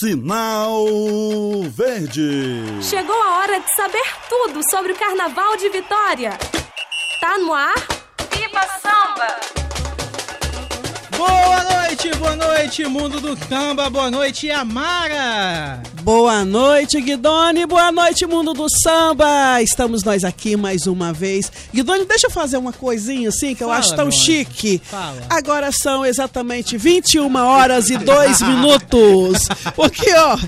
Sinal Verde. Chegou a hora de saber tudo sobre o Carnaval de Vitória. Tá no ar? Viva Samba! Boa noite, boa noite, mundo do samba, boa noite, Amara! Boa noite, Guidoni, boa noite, mundo do samba! Estamos nós aqui mais uma vez. Guidoni, deixa eu fazer uma coisinha assim que eu Fala, acho tão chique. Fala. Agora são exatamente 21 horas e 2 minutos. Porque, ó,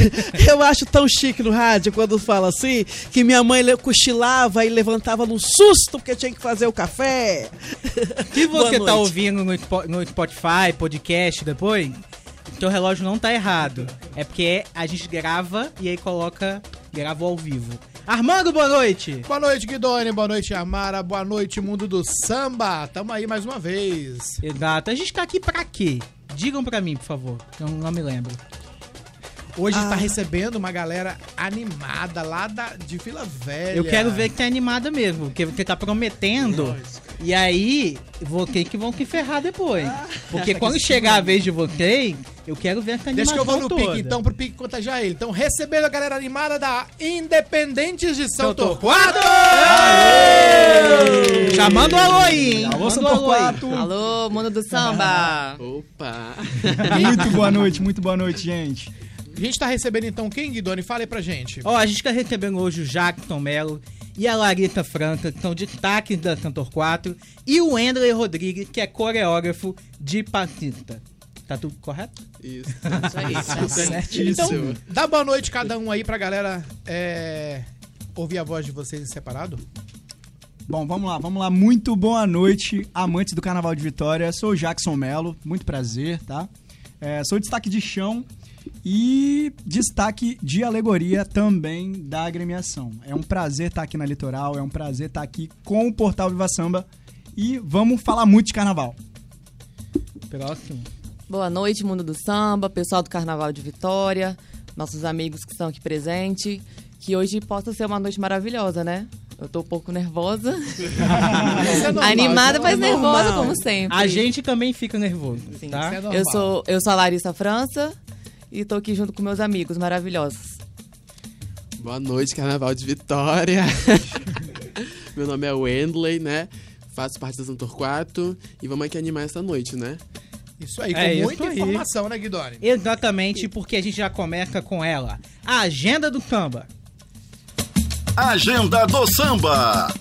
eu acho tão chique no rádio quando fala assim que minha mãe cochilava e levantava no susto porque tinha que fazer o café. Boa você tá ouvindo no Spotify, podcast depois, teu relógio não tá errado. É porque a gente grava e aí coloca, grava ao vivo. Armando, boa noite! Boa noite, Guidoni. Boa noite, Amara. Boa noite, mundo do samba. Tamo aí mais uma vez. Exato, a gente tá aqui pra quê? Digam pra mim, por favor, que eu não me lembro. Hoje Ah. está recebendo uma galera animada lá da, de Vila Velha. Eu quero ver que tá animada mesmo, porque você tá prometendo. E aí, vocês que vão se ferrar depois. Porque quando chegar a vez de vocês, eu quero ver essa Deixa animação que eu vou no toda. pique, então, pro pique contagiar ele. Então, recebendo a galera animada da Independentes de São São Torquato. Chamando o alô aí, hein? Alô, São. Torquato. Alô, mundo do samba! Opa! Muito boa noite, muito boa noite, gente. A gente tá recebendo, então, quem, Guidoni? Fale aí pra gente. Ó, a gente tá recebendo hoje o Jackson Mello e a Larita Franca, que são destaques da Cantor 4, e o Endley Rodrigues, que é coreógrafo de passista. Tá tudo correto? Isso. Certíssimo. Então, dá boa noite cada um aí pra galera é, ouvir a voz de vocês em separado. Bom, vamos lá, vamos lá. Muito boa noite, amantes do Carnaval de Vitória. Sou o Jackson Melo, muito prazer, tá? É, sou destaque de chão e destaque de alegoria também da agremiação. É um prazer estar aqui na Litoral, é um prazer estar aqui com o Portal Viva Samba e vamos falar muito de Carnaval. Próximo. Boa noite, mundo do samba, pessoal do Carnaval de Vitória, nossos amigos que estão aqui presentes. Que hoje possa ser uma noite maravilhosa, né? Eu tô um pouco nervosa. É normal, Animada, é mas normal. nervosa, como sempre. A gente também fica nervoso, Sim. tá? É. Eu sou, eu sou a Larissa França e tô aqui junto com meus amigos maravilhosos. Boa noite, Carnaval de Vitória. Meu nome é Wendley, né? Faço parte da São Torquato e vamos aqui animar essa noite, né? Isso aí, com É isso muita aí. informação, né, Guidoni? Exatamente, porque a gente já começa com ela. A agenda do samba. Agenda do Samba.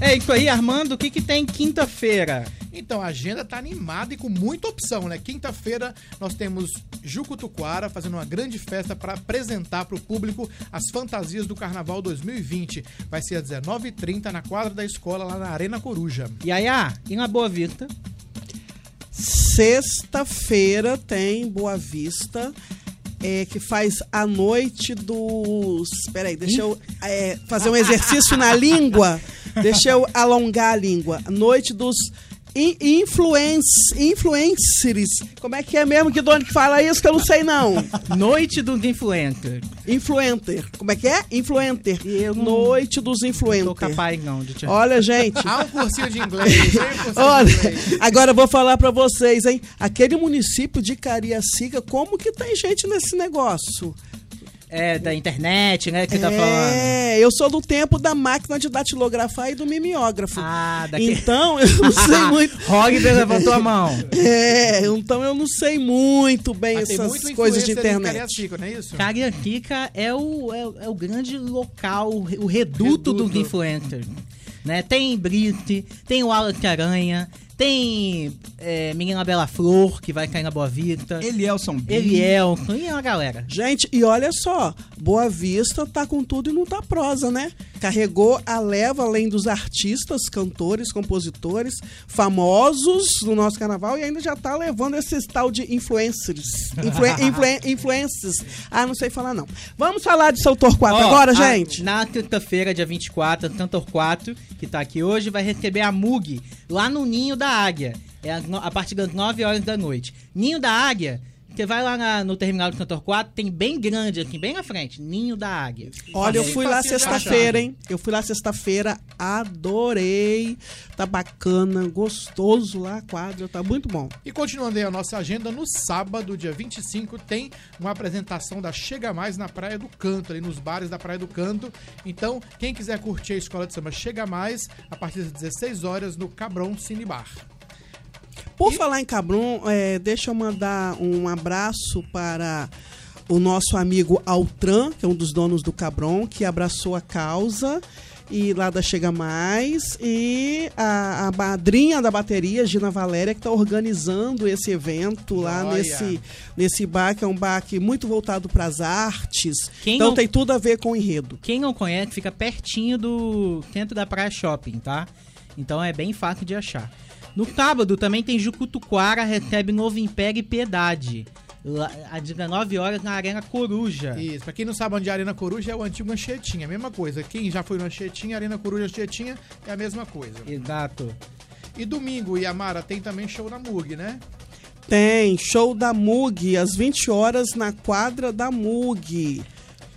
É isso aí, Armando, o que que tem quinta-feira? Então, a agenda tá animada e com muita opção, né? Quinta-feira nós temos Jucutuquara fazendo uma grande festa para apresentar para o público as fantasias do Carnaval 2020. Vai ser às 19h30 na quadra da escola, lá na Arena Coruja. E na Boa Vista? Sexta-feira tem Boa Vista. é, que faz a noite dos. Peraí, deixa eu é, fazer um exercício na língua. Deixa eu alongar a língua. Noite dos in- influence, influencers. Como é que é mesmo que Doni que fala isso que eu não sei não? Noite dos Influencers. Influencer. Como é que é? Influencer. Eu não- Noite dos Não tô influencers. capaz não de te... Olha, gente. Há um cursinho de inglês? Um cursinho Olha, de inglês. agora eu vou falar pra vocês, hein? Aquele município de Cariacica, como que tem gente nesse negócio? É, da internet, né, que tá falando. É, eu sou do tempo da máquina de datilografar e do mimeógrafo. Ah, daquele... Então, eu não sei muito. Rogber levantou a mão. É, então eu não sei muito bem Mas tem essas muito coisas de influencer internet. Cariacica, não é isso? Cariacica é o, é, o- é o grande local, o re- o reduto, Reduto. dos influencers. Né? Tem Brit, tem o Alex Aranha, tem é, Menina Bela Flor, que vai cair na Boa Vista. Elielson B. Elielson, e é uma galera. Gente, e olha só, Boa Vista tá com tudo e não tá prosa, né? Carregou a leva além dos artistas, cantores, compositores, famosos no nosso carnaval e ainda já tá levando esse tal de influencers. Influen influen influencers. Ah, não sei falar não. Vamos falar de São Torquato Ó, agora, a- gente? Na quinta-feira, dia 24, Cantor 4, que tá aqui hoje, vai receber a Mug lá no Ninho da Águia. É no- a partir das 9 horas da noite. Ninho da Águia Você vai lá na- no terminal de Cantor 4, tem bem grande aqui, bem na frente, Ninho da Águia. Olha, eu fui lá sexta-feira, hein? Eu fui lá sexta-feira, adorei. Tá bacana, gostoso lá a quadra, tá muito bom. E continuando aí a nossa agenda, no sábado, dia 25, tem uma apresentação da Chega Mais na Praia do Canto, ali nos bares da Praia do Canto. Então, quem quiser curtir a escola de samba Chega Mais, a partir das 16 horas no Cabron Cine Por falar em Cabron, é, deixa eu mandar um abraço para o nosso amigo Altran, que é um dos donos do Cabron, que abraçou a causa. E lá da Chega Mais. E a, a madrinha da bateria, Gina Valéria, que está organizando esse evento lá nesse, nesse bar, que é um bar que muito voltado para as artes. Quem então não- tem tudo a ver com o enredo. Quem não conhece, fica pertinho do centro da Praia Shopping, tá? Então é bem fácil de achar. No sábado também tem Jucutuquara, recebe Novo Império e Piedade. Lá, às 19 horas na Arena Coruja. Isso, pra quem não sabe onde é a Arena Coruja é o antigo Anchetinha, a mesma coisa. Quem já foi no Anchetinha, Arena Coruja Anchetinha é a mesma coisa. Exato. E domingo, Yamara, tem também show na Mug, né? Tem show da Mug, às 20 horas, na quadra da Mug.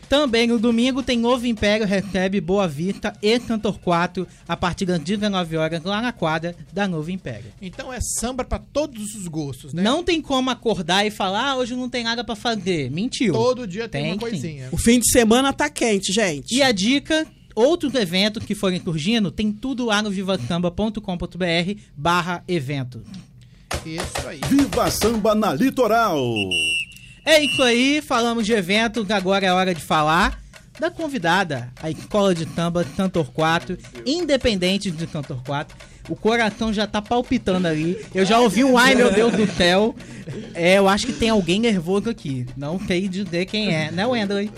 Também no domingo tem Novo Império, recebe Boa Vista e Cantor 4 a partir das 19 horas lá na quadra da Novo Império. Então é samba pra todos os gostos, né? Não tem como acordar e falar, ah, hoje não tem nada pra fazer. Mentiu. Todo dia tem, Tem, uma sim. coisinha. O fim de semana tá quente, gente. E a dica, outros eventos que forem surgindo, tem tudo lá no vivasamba.com.br barra evento. Isso aí. Viva Samba na Litoral. É isso aí, falamos de evento, agora é hora de falar da convidada, a Escola de Samba Cantor 4, independente de Cantor 4. O coração já tá palpitando ali. Eu já ouvi um ai meu Deus do céu. É, eu acho que tem alguém nervoso aqui. Não sei dizer quem é, né, Wendley?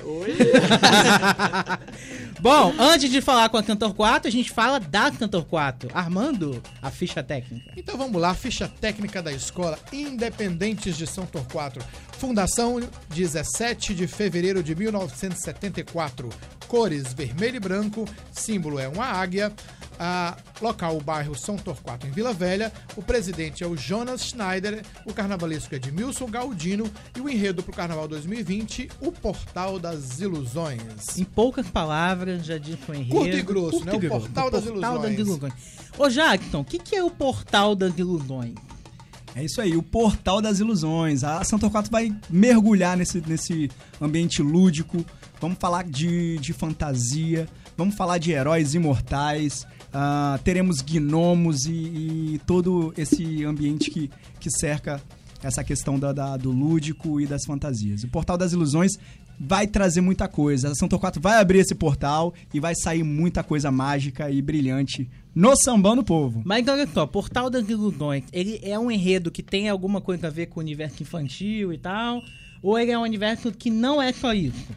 Bom, antes de falar com a Cantor 4, a gente fala da Cantor 4. Armando, a ficha técnica. Então vamos lá, ficha técnica da escola Independentes de São Torquato. Fundação 17 de fevereiro de 1974. Cores vermelho e branco, símbolo é uma águia. Ah, local, o bairro São Torquato, em Vila Velha. O presidente é o Jonas Schneider. O carnavalesco é de Milson Galdino. E o enredo para o Carnaval 2020, o Portal das Ilusões. Em poucas palavras, já disse o enredo. Curto e grosso, Curto né? e O grosso. Portal das Ilusões. Ô, Jackson, o que, que é o Portal das Ilusões? É isso aí, o Portal das Ilusões. A São Torquato vai mergulhar nesse, nesse ambiente lúdico. Vamos falar de, de fantasia, vamos falar de heróis imortais. Ah, teremos gnomos e, e todo esse ambiente que, que cerca essa questão da, da- do lúdico e das fantasias. O Portal das Ilusões vai trazer muita coisa. A São Torquato vai abrir esse portal e vai sair muita coisa mágica e brilhante no sambão do povo. Mas olha só, Portal das Ilusões, ele é um enredo que tem alguma coisa a ver com o universo infantil e tal? Ou ele é um universo que não é só isso?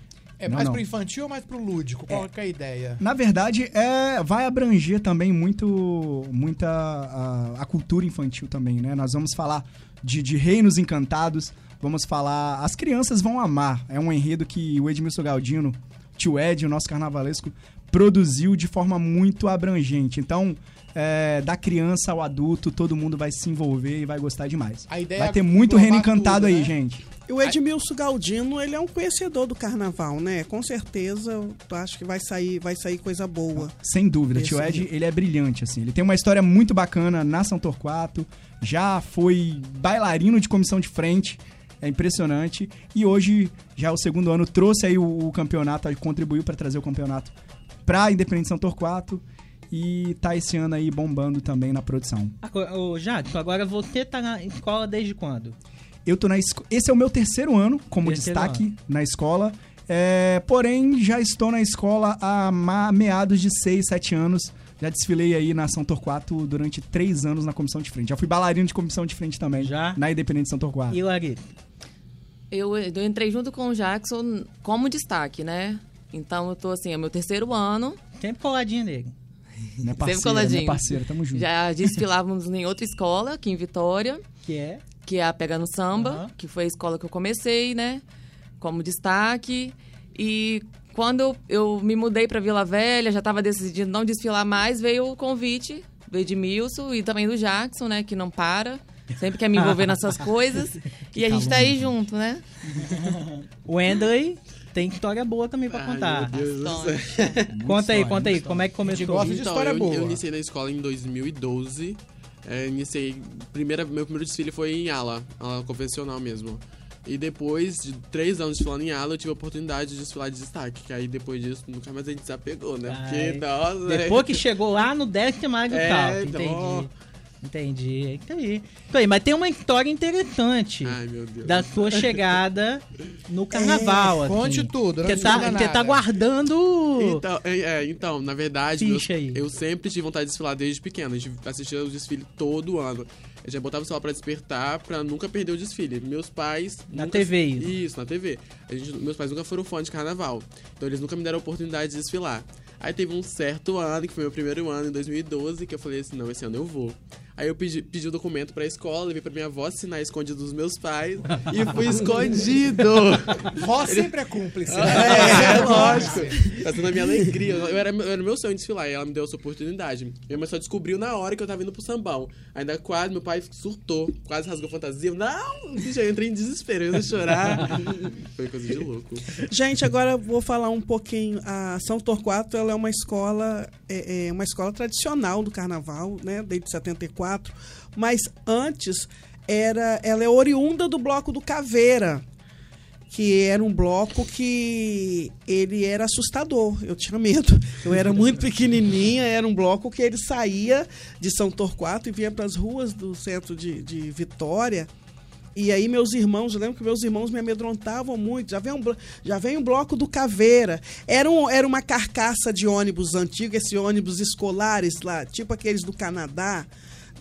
É Não, mais não. pro infantil ou mais pro lúdico? Qual que é a ideia? Na verdade, é, vai abranger também muito muita a, a cultura infantil também, né? Nós vamos falar de, de reinos encantados, vamos falar... As crianças vão amar. É um enredo que o Edmilson Galdino, tio Ed, o nosso carnavalesco, produziu de forma muito abrangente. Então, é, da criança ao adulto, todo mundo vai se envolver e vai gostar demais. A ideia Vai é ter muito reino encantado tudo, aí, né? gente. E o Edmilson Galdino, ele é um conhecedor do carnaval, né? Com certeza, eu acho que vai sair, vai sair coisa boa. Sem dúvida, Esse tio Ed, enredo. ele é brilhante, assim. Ele tem uma história muito bacana na São Torquato, já foi bailarino de comissão de frente, é impressionante. E hoje, já é o segundo ano, trouxe aí o, o campeonato, aí contribuiu para trazer o campeonato pra Independente São Torquato. E tá esse ano aí bombando também na produção. Agora, Ô, Jackson, agora você tá na escola desde quando? Eu tô na esco... Esse é o meu terceiro ano como Terceiro destaque na escola. É, porém, já estou na escola há meados de 6, 7 anos. Já desfilei aí na São Torquato durante três anos na comissão de frente. Já fui bailarino de comissão de frente também. Já? Na Independente São Torquato. E Larissa? Eu, eu entrei junto com o Jackson como destaque, né? Então eu tô assim, é meu terceiro ano. Sempre coladinha nele. Minha Sempre parceira, coladinho. minha parceira, tamo junto. Já desfilávamos em outra escola, aqui em Vitória, Que é? que é a Pega no Samba, Aham. que foi a escola que eu comecei, né? Como destaque. E quando eu, eu me mudei para Vila Velha, já estava decidindo não desfilar mais, veio o convite, veio de Milson e também do Jackson, né? Que não para. Sempre quer me envolver nessas coisas. e a gente tá aí junto, né? Wendley tem história boa também pra Ai, contar. meu Deus do céu. Conta aí, conta aí, como é que começou? gosta de Então, história eu, boa. eu iniciei na escola em 2012. É, iniciei. Primeira, meu primeiro desfile foi em ala, ala convencional mesmo. E depois de três anos desfilando em ala, eu tive a oportunidade de desfilar de destaque. Que aí depois disso, nunca mais a gente desapegou, né? Ai. Porque, nossa. Depois que chegou lá no décimo mais do É, tal. então, Entendi. Entendi. Então aí. Então aí, mas tem uma história interessante Ai, meu Deus. da sua chegada no carnaval. assim. Conte tudo, não Você tá, você tá nada. guardando. Então, é, é, então, na verdade, meus- eu sempre tive vontade de desfilar desde pequeno. A gente assistia o desfile todo ano. Eu já botava o celular pra despertar pra nunca perder o desfile. Meus pais. Na nunca- TV isso. Isso, na TV. A gente, meus pais nunca foram fãs de carnaval. Então eles nunca me deram a oportunidade de desfilar. Aí teve um certo ano, que foi meu primeiro ano, em 2012, que eu falei assim: não, esse ano eu vou. Aí eu pedi, pedi o documento pra escola, levei pra minha avó assinar escondido dos meus pais e fui escondido. Vó sempre é cúmplice. É, lógico. Fazendo a minha alegria. Eu era, eu era meu sonho desfilar e ela me deu essa oportunidade. Minha mãe só descobriu na hora que eu tava indo pro sambão. Ainda quase, meu pai surtou, quase rasgou fantasia. Eu, Não! Eu entrei em desespero, eu ia chorar. Foi coisa de louco. Gente, agora eu vou falar um pouquinho. A São Torquato ela é uma escola, é, é uma escola tradicional do carnaval, né? Desde 74. Mas antes era, ela é oriunda do bloco do Caveira, que era um bloco que ele era assustador. Eu tinha medo. Eu era muito pequenininha. Era um bloco que ele saía de São Torquato e vinha para as ruas do centro de, de Vitória. E aí meus irmãos, eu lembro que meus irmãos me amedrontavam muito. Já vem um, já vem um bloco do Caveira. Era, um, era uma carcaça de ônibus antigo, esses ônibus escolares lá, tipo aqueles do Canadá.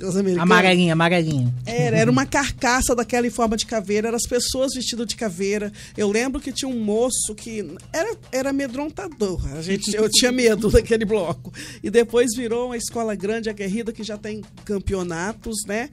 Os americanos. Amarelinha, amarelinha. Era, era uma carcaça daquela em forma de caveira, eram as pessoas vestidas de caveira. Eu lembro que tinha um moço que era, era amedrontador. A gente, eu tinha medo daquele bloco. E depois virou uma escola grande, aguerrida, que já tem campeonatos, né?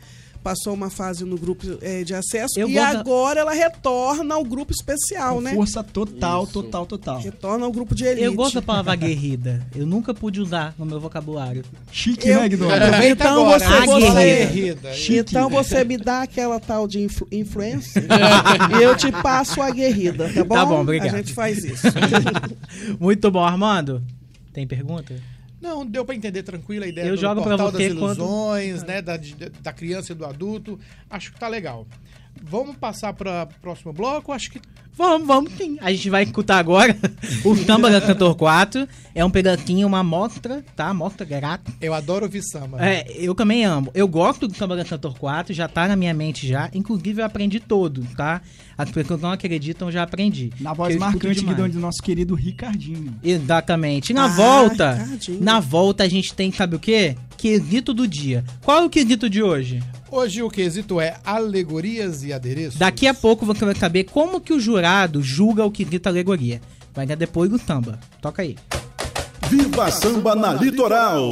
Passou uma fase no grupo eh, de acesso. Eu e gosto da- agora ela retorna ao grupo especial, né? Força total, Isso. total, total. Retorna ao grupo de elite. Eu gosto da palavra aguerrida. Eu nunca pude usar no meu vocabulário. Chique, Eu- né? Aproveita Então agora, você- né? você- aguerrida. Então você me dá aquela tal de influ influência e eu te passo a guerrida, tá bom? Tá bom, obrigado. A gente faz isso. Muito bom, Armando. Tem pergunta? Não, deu pra entender tranquilo a ideia Eu do jogo portal você das quando- ilusões, né, da, da criança e do adulto. Acho que tá legal. Vamos passar para próximo bloco? Acho que Vamos, vamos sim. A gente vai escutar agora o Samba da Cantor 4. É um pedacinho, uma mostra, tá? Mostra grátis. eu adoro ouvir samba. É, eu também amo. Eu gosto do Samba da Cantor 4, já tá na minha mente já. Inclusive eu aprendi todo, tá? As pessoas não acreditam, eu já aprendi. Na voz Eu marcante. Guidão, do nosso querido Ricardinho. Exatamente. E na Ah, volta, Ricardinho. na volta a gente tem, sabe o quê? Quesito do dia. Qual é o quesito de hoje? Hoje o quesito é alegorias e adereços. Daqui a pouco você vai saber como que o jurado julga o quesito alegoria. Vai dar depois do samba. Toca aí. Viva Samba na Litoral.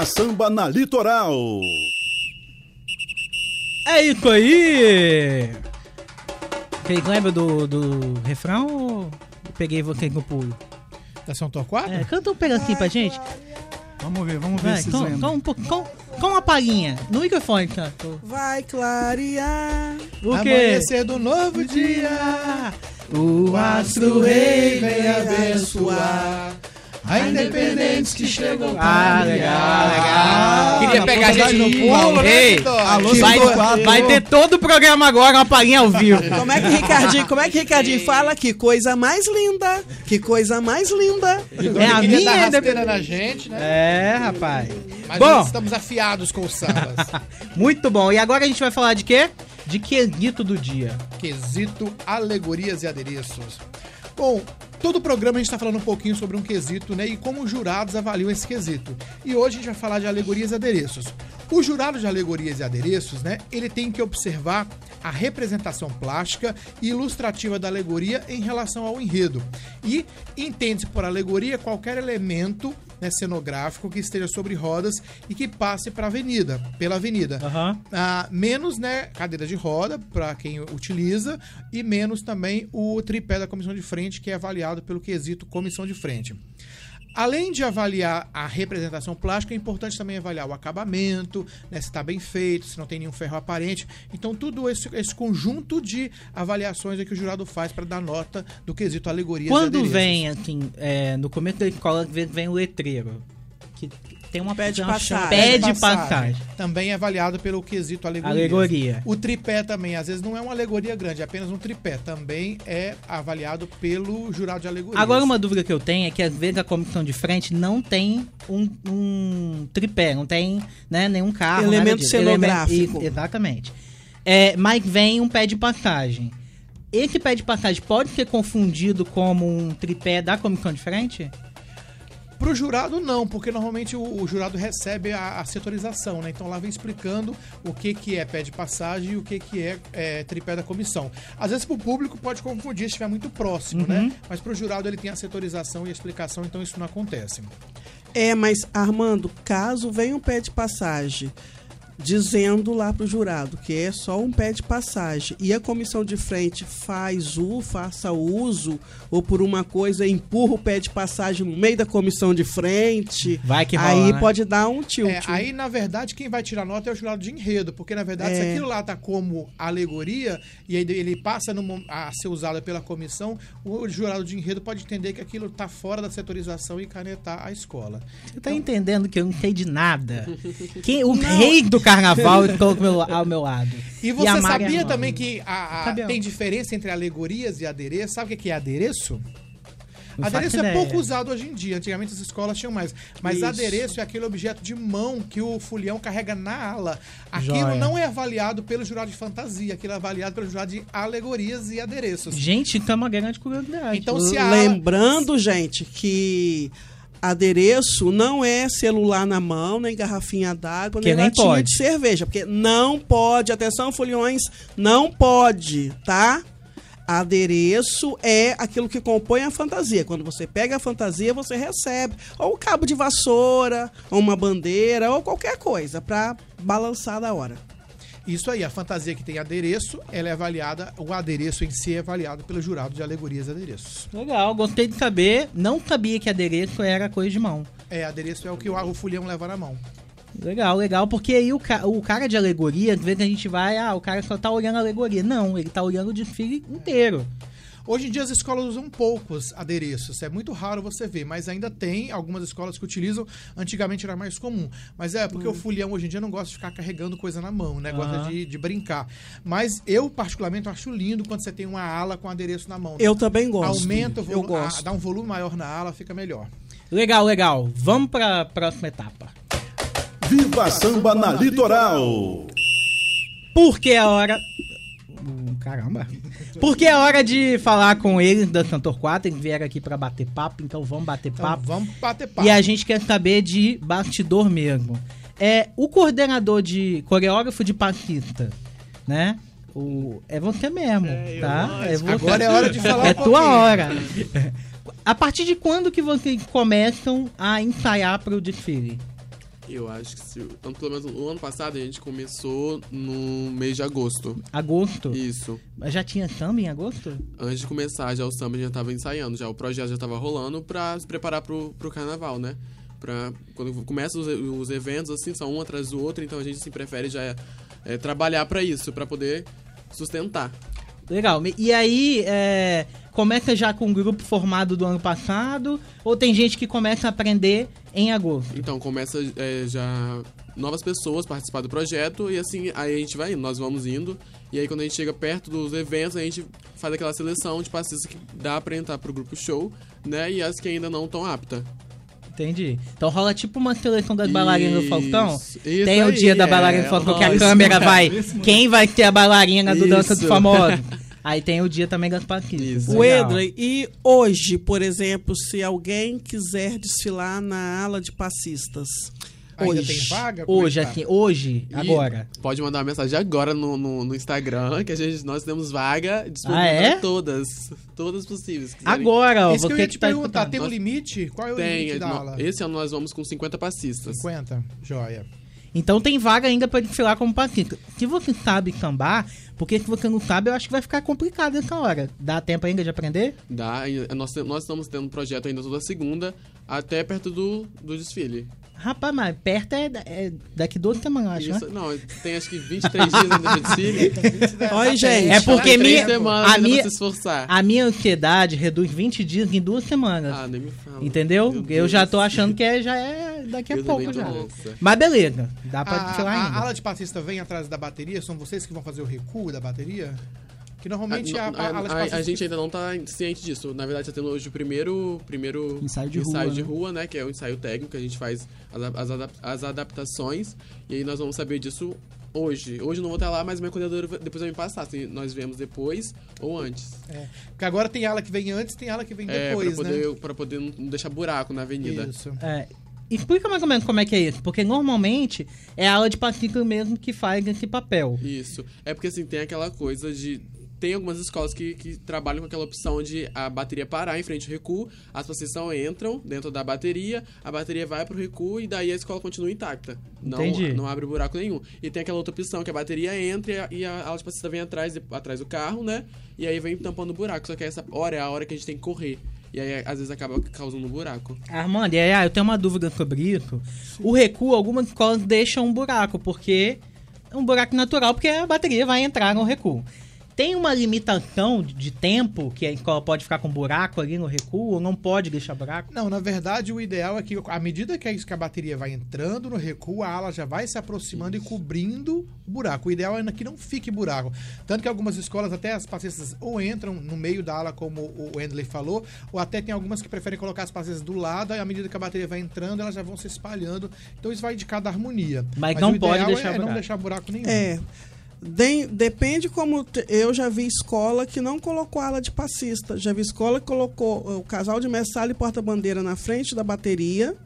Viva Samba na Litoral. É isso aí! Vocês lembram do, do refrão ou peguei vocês no pulo? Da São Torquato? É, canta um pedacinho pra gente. Vamos ver, vamos ver Vai, se com, com, um pouco- com, com uma palhinha. No microfone, canta. Vai clarear. O quê? Amanhecer do novo dia, O astro rei vem abençoar. A independentes que chegam Ah, legal, legal. Queria Ah, pegar a gente no pulo, né, ei, Vitória? alô, Vai, vai ter todo o programa agora, uma palhinha ao vivo. Como é que Ricardinho, como é que Ricardinho fala? Que coisa mais linda. Que coisa mais linda. É a Queria minha dar rasteira na gente, né? É, rapaz. Mas Bom. nós estamos afiados com os sambas. Muito bom. E agora a gente vai falar de quê? De quesito do dia. quesito alegorias e adereços. Bom, todo programa a gente está falando um pouquinho sobre um quesito, né? E como os jurados avaliam esse quesito. E hoje a gente vai falar de alegorias e adereços. O jurado de alegorias e adereços, né? Ele tem que observar a representação plástica e ilustrativa da alegoria em relação ao enredo. E entende-se por alegoria qualquer elemento né, cenográfico que esteja sobre rodas e que passe para avenida, pela avenida. Aham. Ah, menos né, cadeira de roda para quem utiliza e menos também o tripé da comissão de frente que é avaliado pelo quesito comissão de frente. Além de avaliar a representação plástica, é importante também avaliar o acabamento, né, se está bem feito, se não tem nenhum ferro aparente. Então, tudo esse, esse conjunto de avaliações é que o jurado faz para dar nota do quesito alegorias e Quando vem, assim, é, no começo da escola, vem, vem o letreiro. Que tem uma Pé de passagem. Pé de passagem. Também é avaliado pelo quesito alegoria. Alegoria. O tripé também, às vezes não é uma alegoria grande, é apenas um tripé. Também é avaliado pelo jurado de alegoria. Agora, uma dúvida que eu tenho é que às vezes a comissão de frente não tem um, um tripé, não tem né, nenhum carro. nada Elemento disso. cenográfico. Elemento- exatamente. É, mas vem um pé de passagem. Esse pé de passagem pode ser confundido como um tripé da comissão de frente? Pro jurado, não, porque normalmente o, o jurado recebe a, a setorização, né? Então lá vem explicando o que, que é pé de passagem e o que, que é, é, tripé da comissão. Às vezes pro público pode confundir se estiver muito próximo, né? Mas pro jurado ele tem a setorização e a explicação, então isso não acontece. É, mas Armando, caso venha um pé de passagem dizendo lá pro jurado que é só um pé de passagem e a comissão de frente faz o faça uso ou por uma coisa empurra o pé de passagem no meio da comissão de frente, Vai que rola, aí né? pode dar um tilt. É, aí, na verdade, quem vai tirar nota é o jurado de enredo, porque, na verdade, se É. aquilo lá tá como alegoria e aí ele passa a ser usado pela comissão, o jurado de enredo pode entender que aquilo tá fora da setorização e canetar a escola. Você tá entendendo que eu não sei de nada? Quem, o rei do carnaval estou ao meu, ao meu lado. E você a Mari sabia também que a- a- Sabia. tem diferença entre alegorias e adereço? Sabe o que é adereço? Não adereço é pouco usado hoje em dia. Antigamente as escolas tinham mais. Mas Isso. adereço é aquele objeto de mão que o fulião carrega na ala. Aquilo Joia. não é avaliado pelo jurado de fantasia, aquilo é avaliado pelo jurado de alegorias e adereços. Gente, é uma grande curiosidade. Então, se a Lembrando, gente, que adereço não é celular na mão, nem garrafinha d'água, nem nem latinha pode. de cerveja. Porque não pode, atenção, foliões, não pode, tá? Adereço é aquilo que compõe a fantasia. Quando você pega a fantasia, você recebe ou um cabo de vassoura, ou uma bandeira, ou qualquer coisa para balançar da hora. Isso aí, a fantasia que tem adereço, ela é avaliada, o adereço em si é avaliado pelo jurado de alegorias e adereços. Legal, gostei de saber. Não sabia que adereço era coisa de mão. É, adereço é o que o, o fulião leva na mão. Legal, legal, porque aí o, ca- o cara de alegoria, às vezes a gente vai, ah, o cara só tá olhando a alegoria. Não, ele tá olhando o desfile inteiro. Hoje em dia as escolas usam poucos adereços, é muito raro você ver, mas ainda tem algumas escolas que utilizam, antigamente era mais comum. Mas é porque o fulião hoje em dia não gosta de ficar carregando coisa na mão, né? Gosta Aham. de, de brincar. Mas eu, particularmente, acho lindo quando você tem uma ala com adereço na mão. Eu também gosto. Aumenta o Eu volume, gosto. dá um volume maior na ala, fica melhor. Legal, legal. Vamos pra próxima etapa. Viva Samba na Litoral. Porque é hora. Hum, Caramba. Porque é hora de falar com eles da Cantor 4. Eles vieram aqui pra bater papo, então vamos bater Então papo. vamos bater papo. E a gente quer saber de bastidor mesmo. É o coordenador de coreógrafo de Paquita, né? O, é você mesmo, eu, tá? É você. Agora é hora de falar É um tua pouquinho. hora. A partir de quando que vocês começam a ensaiar pro desfile? Eu acho que se. Então, pelo menos o ano passado a gente começou no mês de agosto. Agosto? Isso. Já tinha samba em agosto? Antes de começar já o samba já tava ensaiando, já o projeto já tava rolando pra se preparar pro, pro carnaval, né? Pra, quando começa os, os eventos, assim, são um atrás do outro, então a gente assim, prefere já é, trabalhar pra isso, pra poder sustentar. Legal. E aí, é, começa já com o grupo formado do ano passado? Ou tem gente que começa a aprender em agosto? Então começa é, já novas pessoas participar do projeto e assim aí a gente vai indo, nós vamos indo e aí quando a gente chega perto dos eventos a gente faz aquela seleção de passistas que dá pra entrar pro grupo show, né? E as que ainda não estão aptas. Entendi. Então rola tipo uma seleção das bailarinas do Faustão? isso Tem o aí, dia da é, bailarina do Faustão que a câmera vai. Quem vai ter a bailarina do Dança dos Isso. Famosos? Aí tem o dia também das paquitas. O. Edley, e hoje, por exemplo, se alguém quiser desfilar na ala de passistas? Ainda hoje. tem vaga? Como é Hoje que tá? aqui, hoje, E agora. Pode mandar uma mensagem agora no, no, no Instagram, que a gente, nós temos vaga disponível Ah, é? pra todas. Todas possíveis. Agora, ó, Esse que eu você ia que te tá perguntar, escutando. tem um limite? Qual é o limite Tem, da no- ala? esse ano nós vamos com 50 passistas. 50? Joia. Então tem vaga ainda pra desfilar como paquita. Se você sabe sambar, porque se você não sabe, eu acho que vai ficar complicado essa hora. Dá tempo ainda de aprender? Dá, nós, nós estamos tendo um projeto ainda toda segunda, até perto do, do desfile. Rapaz, mas perto é, é daqui 12 semanas, eu acho, Isso, né? não, tem acho que 23 dias ainda de desfile. Oi, gente. É porque minha, semanas a, minha, se esforçar. a minha ansiedade reduz 20 dias em duas semanas. Ah, nem me fala. entendeu? Meu Eu já Deus. tô achando que é, já é daqui a Eu pouco já. nessa. Mas beleza, dá pra A, a, ainda. a ala de passista vem atrás da bateria? São vocês que vão fazer o recuo da bateria? Que normalmente Ah, a, não, a, a- a passista... gente ainda não tá ciente disso. Na verdade, tá tendo hoje o primeiro, primeiro Ensaio de rua, de né? rua, né? Que é o ensaio técnico, que a gente faz as, as, adap- as adaptações. E aí nós vamos saber disso hoje. Hoje eu não vou estar lá, mas minha coordenadora depois vai me passar. Se nós viemos depois ou antes. É, porque agora tem ala que vem antes, tem ala que vem É, depois, pra né? poder, pra poder não deixar buraco na avenida. Isso. É, explica mais ou menos como é que é isso, porque normalmente é a aula de paquita mesmo que faz esse papel. Isso. É porque assim, tem aquela coisa de. Tem algumas escolas que, que trabalham com aquela opção de a bateria parar em frente ao recuo, as passistas entram dentro da bateria, a bateria vai pro recuo e daí a escola continua intacta. Não, Entendi. não abre buraco nenhum. E tem aquela outra opção que a bateria entra e a, a aula de passista vem atrás, atrás do carro, né? E aí vem tampando o buraco. Só que essa hora é a hora que a gente tem que correr. E aí, às vezes, acaba causando um buraco. Armando, e aí, ah, eu tenho uma dúvida sobre isso. O recuo, algumas escolas deixam um buraco, porque é um buraco natural, porque a bateria vai entrar no recuo. Tem uma limitação de- tempo que a escola pode ficar com buraco ali no recuo ou não pode deixar buraco? Não, na verdade, o ideal é que, à medida que a, que a bateria vai entrando no recuo, a ala já vai se aproximando e cobrindo o buraco. O ideal é que não fique buraco. Tanto que algumas escolas, até as passistas, ou entram no meio da ala, como o Wendley falou, ou até tem algumas que preferem colocar as passistas do lado, e à medida que a bateria vai entrando, elas já vão se espalhando. Então isso vai de cada harmonia. Mas não o pode deixar é, é não buraco. deixar buraco nenhum. É. De- depende como. Eu já vi escola que não colocou ala de passista. Já vi escola que colocou o casal de mestre e porta-bandeira na frente da bateria.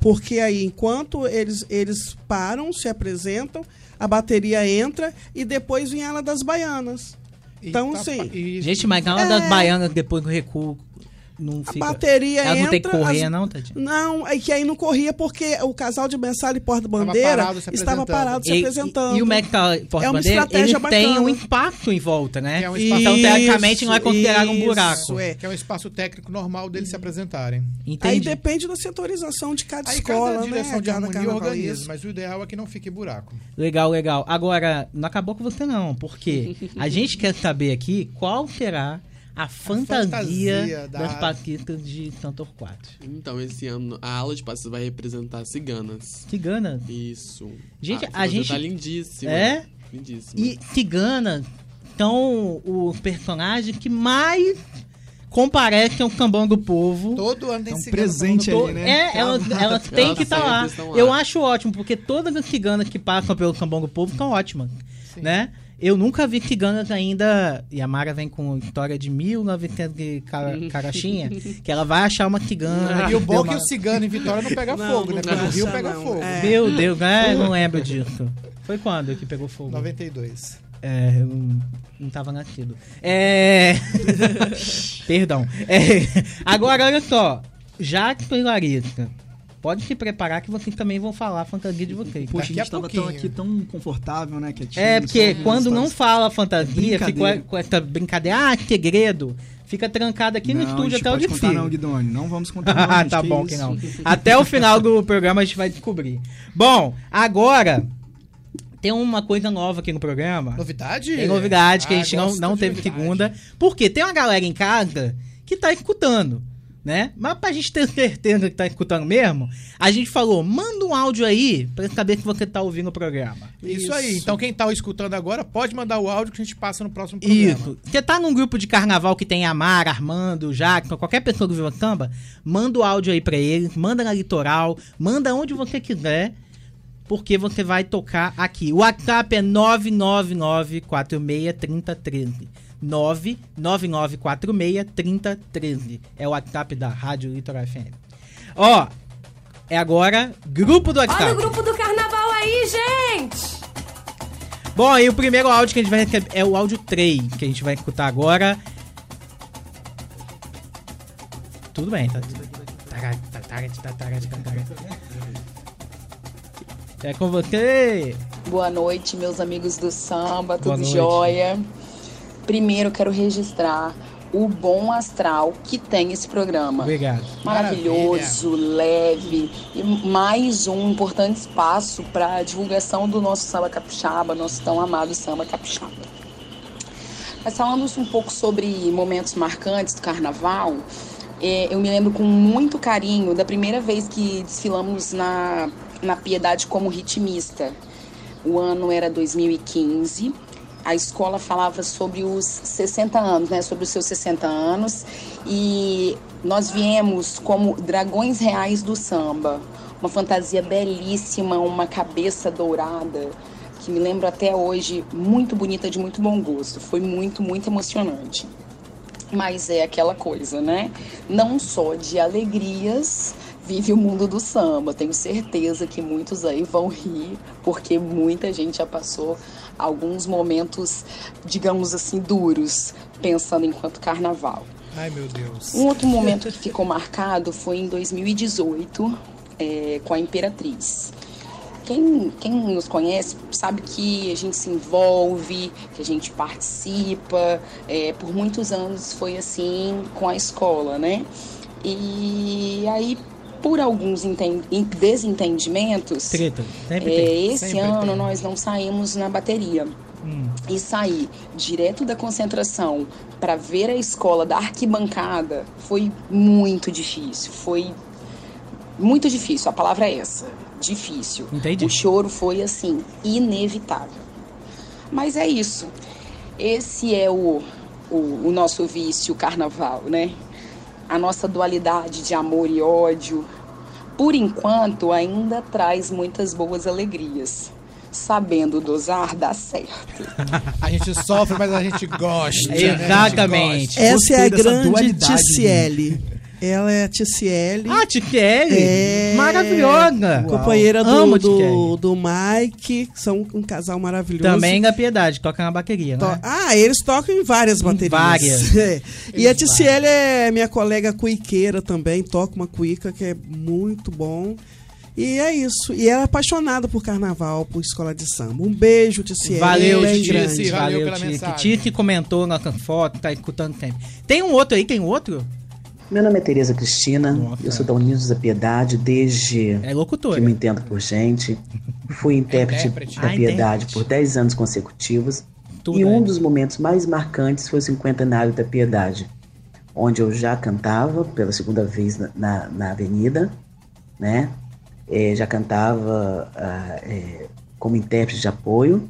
Porque aí, enquanto eles, eles param, se apresentam, a bateria entra e depois vem a ala das baianas. Então, tá- assim, e- Gente, mas na hora das baianas, depois do recuo, não A fica... bateria Elas entra. não tem que correr, as- não, Tadinho? Não, é que aí não corria porque o casal de mensal e porta-bandeira estava parado se E, apresentando. e, e o Mac tá É uma porta-bandeira, ele estratégia tem bacana. um impacto em volta, né? É um espaço- Então, teoricamente, não é considerado um isso, buraco. é. Que é um espaço técnico normal deles se apresentarem. Aí Entendi. depende da setorização de cada Aí escola, cada direção né? de Cada harmonia organiza, mas o ideal é que não fique buraco. Legal, legal. Agora, não acabou com você não, porque a gente quer saber aqui qual será a fantasia, fantasia da- das Paquitas de Cantor 4. Então, esse ano a aula de passos vai representar ciganas. Cigana. Isso. Gente, a fantasia gente- tá lindíssima. É? Lindíssima. E Cigana são os personagens que mais comparecem ao cambão do povo. Todo ano tem É um cigano presente todo- né? É, elas, elas têm Elas que estar lá. sempre estão lá. Eu acho ótimo, porque todas as ciganas que passam pelo cambão do povo são ótimas, né? Eu nunca vi ciganas ainda, e a Mara vem com história de 1900 de cara- carochinha, que ela vai achar uma cigana. E o bom é que uma- o cigano em Vitória não pega Não, fogo, né? não Quando o Rio pega não. fogo. É. Meu Deus, né? não lembro disso. Foi quando que pegou fogo? 92. É, eu não, não tava nascido. É. Perdão. É, Agora, olha só. Jacques e Larissa, pode se preparar que vocês também vão falar a fantasia de vocês. Poxa, Daqui a gente tava tão pouquinho. aqui tão confortável, né? Quietinho, É, porque só quando não fala fantasia, fica Brincadeira. com essa brincadeira, ah, segredo, fica trancado aqui no Não, estúdio a gente até o contar não. Guidoni. Não vamos contar não, Ah, tá que bom isso. que não. Até o final do programa a gente vai descobrir. Bom, agora tem uma coisa nova aqui no programa. Novidade? Tem novidade que a Ah, gente não, não teve novidade. segunda. Porque tem uma galera em casa que tá escutando, né? Mas pra gente ter certeza que tá escutando mesmo, a gente falou, manda um áudio aí pra saber que você tá ouvindo o programa. Isso, aí. Então quem tá escutando agora pode mandar o áudio que a gente passa no próximo programa. Isso. Você tá num grupo de carnaval que tem Amar, Armando, Jackson, qualquer pessoa do Viva Samba, manda o áudio aí pra eles, manda na litoral, manda onde você quiser, porque você vai tocar aqui. O WhatsApp é 999463013. 999463013. É o WhatsApp da Rádio Litoral FM. Ó, é agora grupo do Olha o WhatsApp. grupo do carnaval aí, gente! Bom, aí o primeiro áudio que a gente vai receber é o áudio 3, que a gente vai escutar agora. Tudo bem, tá. É com você. Boa noite, meus amigos do samba, Boa tudo noite. jóia? Primeiro, quero registrar o bom astral que tem esse programa. Obrigado. Maravilhoso, leve e mais um importante espaço para a divulgação do nosso samba capixaba, nosso tão amado samba capixaba. Mas falando um pouco sobre momentos marcantes do carnaval, eh, eu me lembro com muito carinho da primeira vez que desfilamos na, na Piedade como ritmista. O ano era 2015. A escola falava sobre os 60 anos, né? Sobre os seus 60 anos. E nós viemos como dragões reais do samba. Uma fantasia belíssima, uma cabeça dourada, que me lembro até hoje, muito bonita, de muito bom gosto. Foi muito, muito emocionante. Mas é aquela coisa, né? Não só de alegrias vive o mundo do samba. Tenho certeza que muitos aí vão rir, porque muita gente já passou alguns momentos, digamos assim, duros, pensando enquanto carnaval. Ai, meu Deus. Um outro momento que ficou marcado foi em 2018, é, com a Imperatriz. Quem, quem nos conhece sabe que a gente se envolve, que a gente participa. é, por muitos anos foi assim com a escola, né? E aí, por alguns enten- desentendimentos, Treta. É, esse Sempre ano tem. nós não saímos na bateria. Hum. E sair direto da concentração para ver a escola da arquibancada foi muito difícil. Foi muito difícil, a palavra é essa. Difícil. Entendi. O choro foi assim, inevitável. Mas é isso. Esse é o, o, o nosso vício, o carnaval, né? A nossa dualidade de amor e ódio, por enquanto, ainda traz muitas boas alegrias. Sabendo dosar, dá certo. A gente sofre, mas a gente gosta. né? A gente Exatamente. gosta. Essa Gostei é a grande dualidade, Ticiele. Ela é a Ticiele. Ah, Tiquele. É. Maravilhosa. companheira Amo do, Ticiele. do, do Mike, são um casal maravilhoso. Também da Piedade, toca na bateria, To- né? Ah, eles tocam em várias baterias. várias. É. E a Ticiele é minha colega cuiqueira também, toca uma cuica que é muito bom. E é isso. E ela é apaixonada por carnaval, por escola de samba. Um beijo, Ticiele. Valeu, Titi. grande. valeu Valeu, pela Titi. mensagem. Titi comentou na foto, tá escutando sempre. Tem um outro aí, tem outro? Meu nome é Tereza Cristina, Nossa. eu sou da Unidos da Piedade desde É locutora. que me entendo por gente. Fui intérprete Intérprete. da Ah, Piedade intérprete. por 10 anos consecutivos. Tudo, e um né? dos momentos mais marcantes foi o cinquentenário da Piedade, onde eu já cantava pela segunda vez na, na, na Avenida, né? Eh, já cantava ah, eh, como intérprete de apoio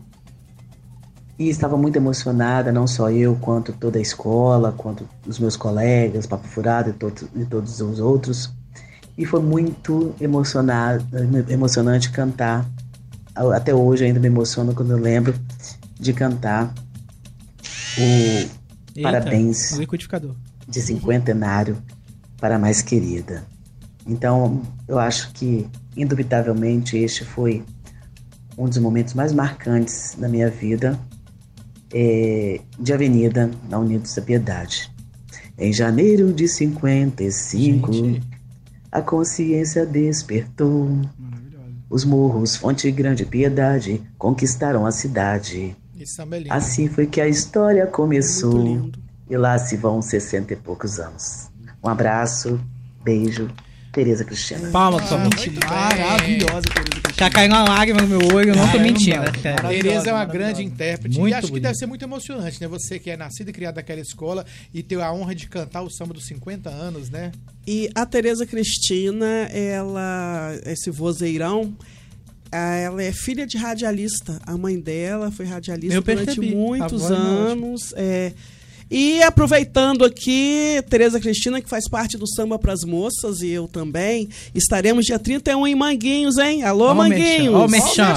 e estava muito emocionada, não só eu, quanto toda a escola, quanto os meus colegas, Papo Furado e, to e todos os outros. E foi muito emocionante cantar. Até hoje ainda me emociono quando eu lembro de cantar o Eita, Parabéns o de cinquentenário para a mais querida. Então, eu acho que, indubitavelmente, este foi um dos momentos mais marcantes da minha vida eh, de avenida na Unidos da Piedade. Em janeiro de 55, a consciência despertou. Os morros, Fonte Grande e Piedade conquistaram a cidade. É. Assim foi que a história começou. E lá se vão 60 e poucos anos. Um abraço, beijo, Tereza Cristina. Palma pra sua mão. Já caiu uma lágrima no meu olho, eu não tô Caramba. mentindo. Tereza é uma grande intérprete Muito e acho que bonita. deve ser muito emocionante, né? Você que é nascido e criado naquela escola e ter a honra de cantar o samba dos 50 anos, né? E a Tereza Cristina, ela, esse vozeirão, ela é filha de radialista. A mãe dela foi radialista Eu durante muitos é anos. é. E aproveitando aqui, Tereza Cristina, que faz parte do Samba pras Moças, e eu também, estaremos dia 31 em Manguinhos, hein? Alô, Ó o Manguinhos! o merchan.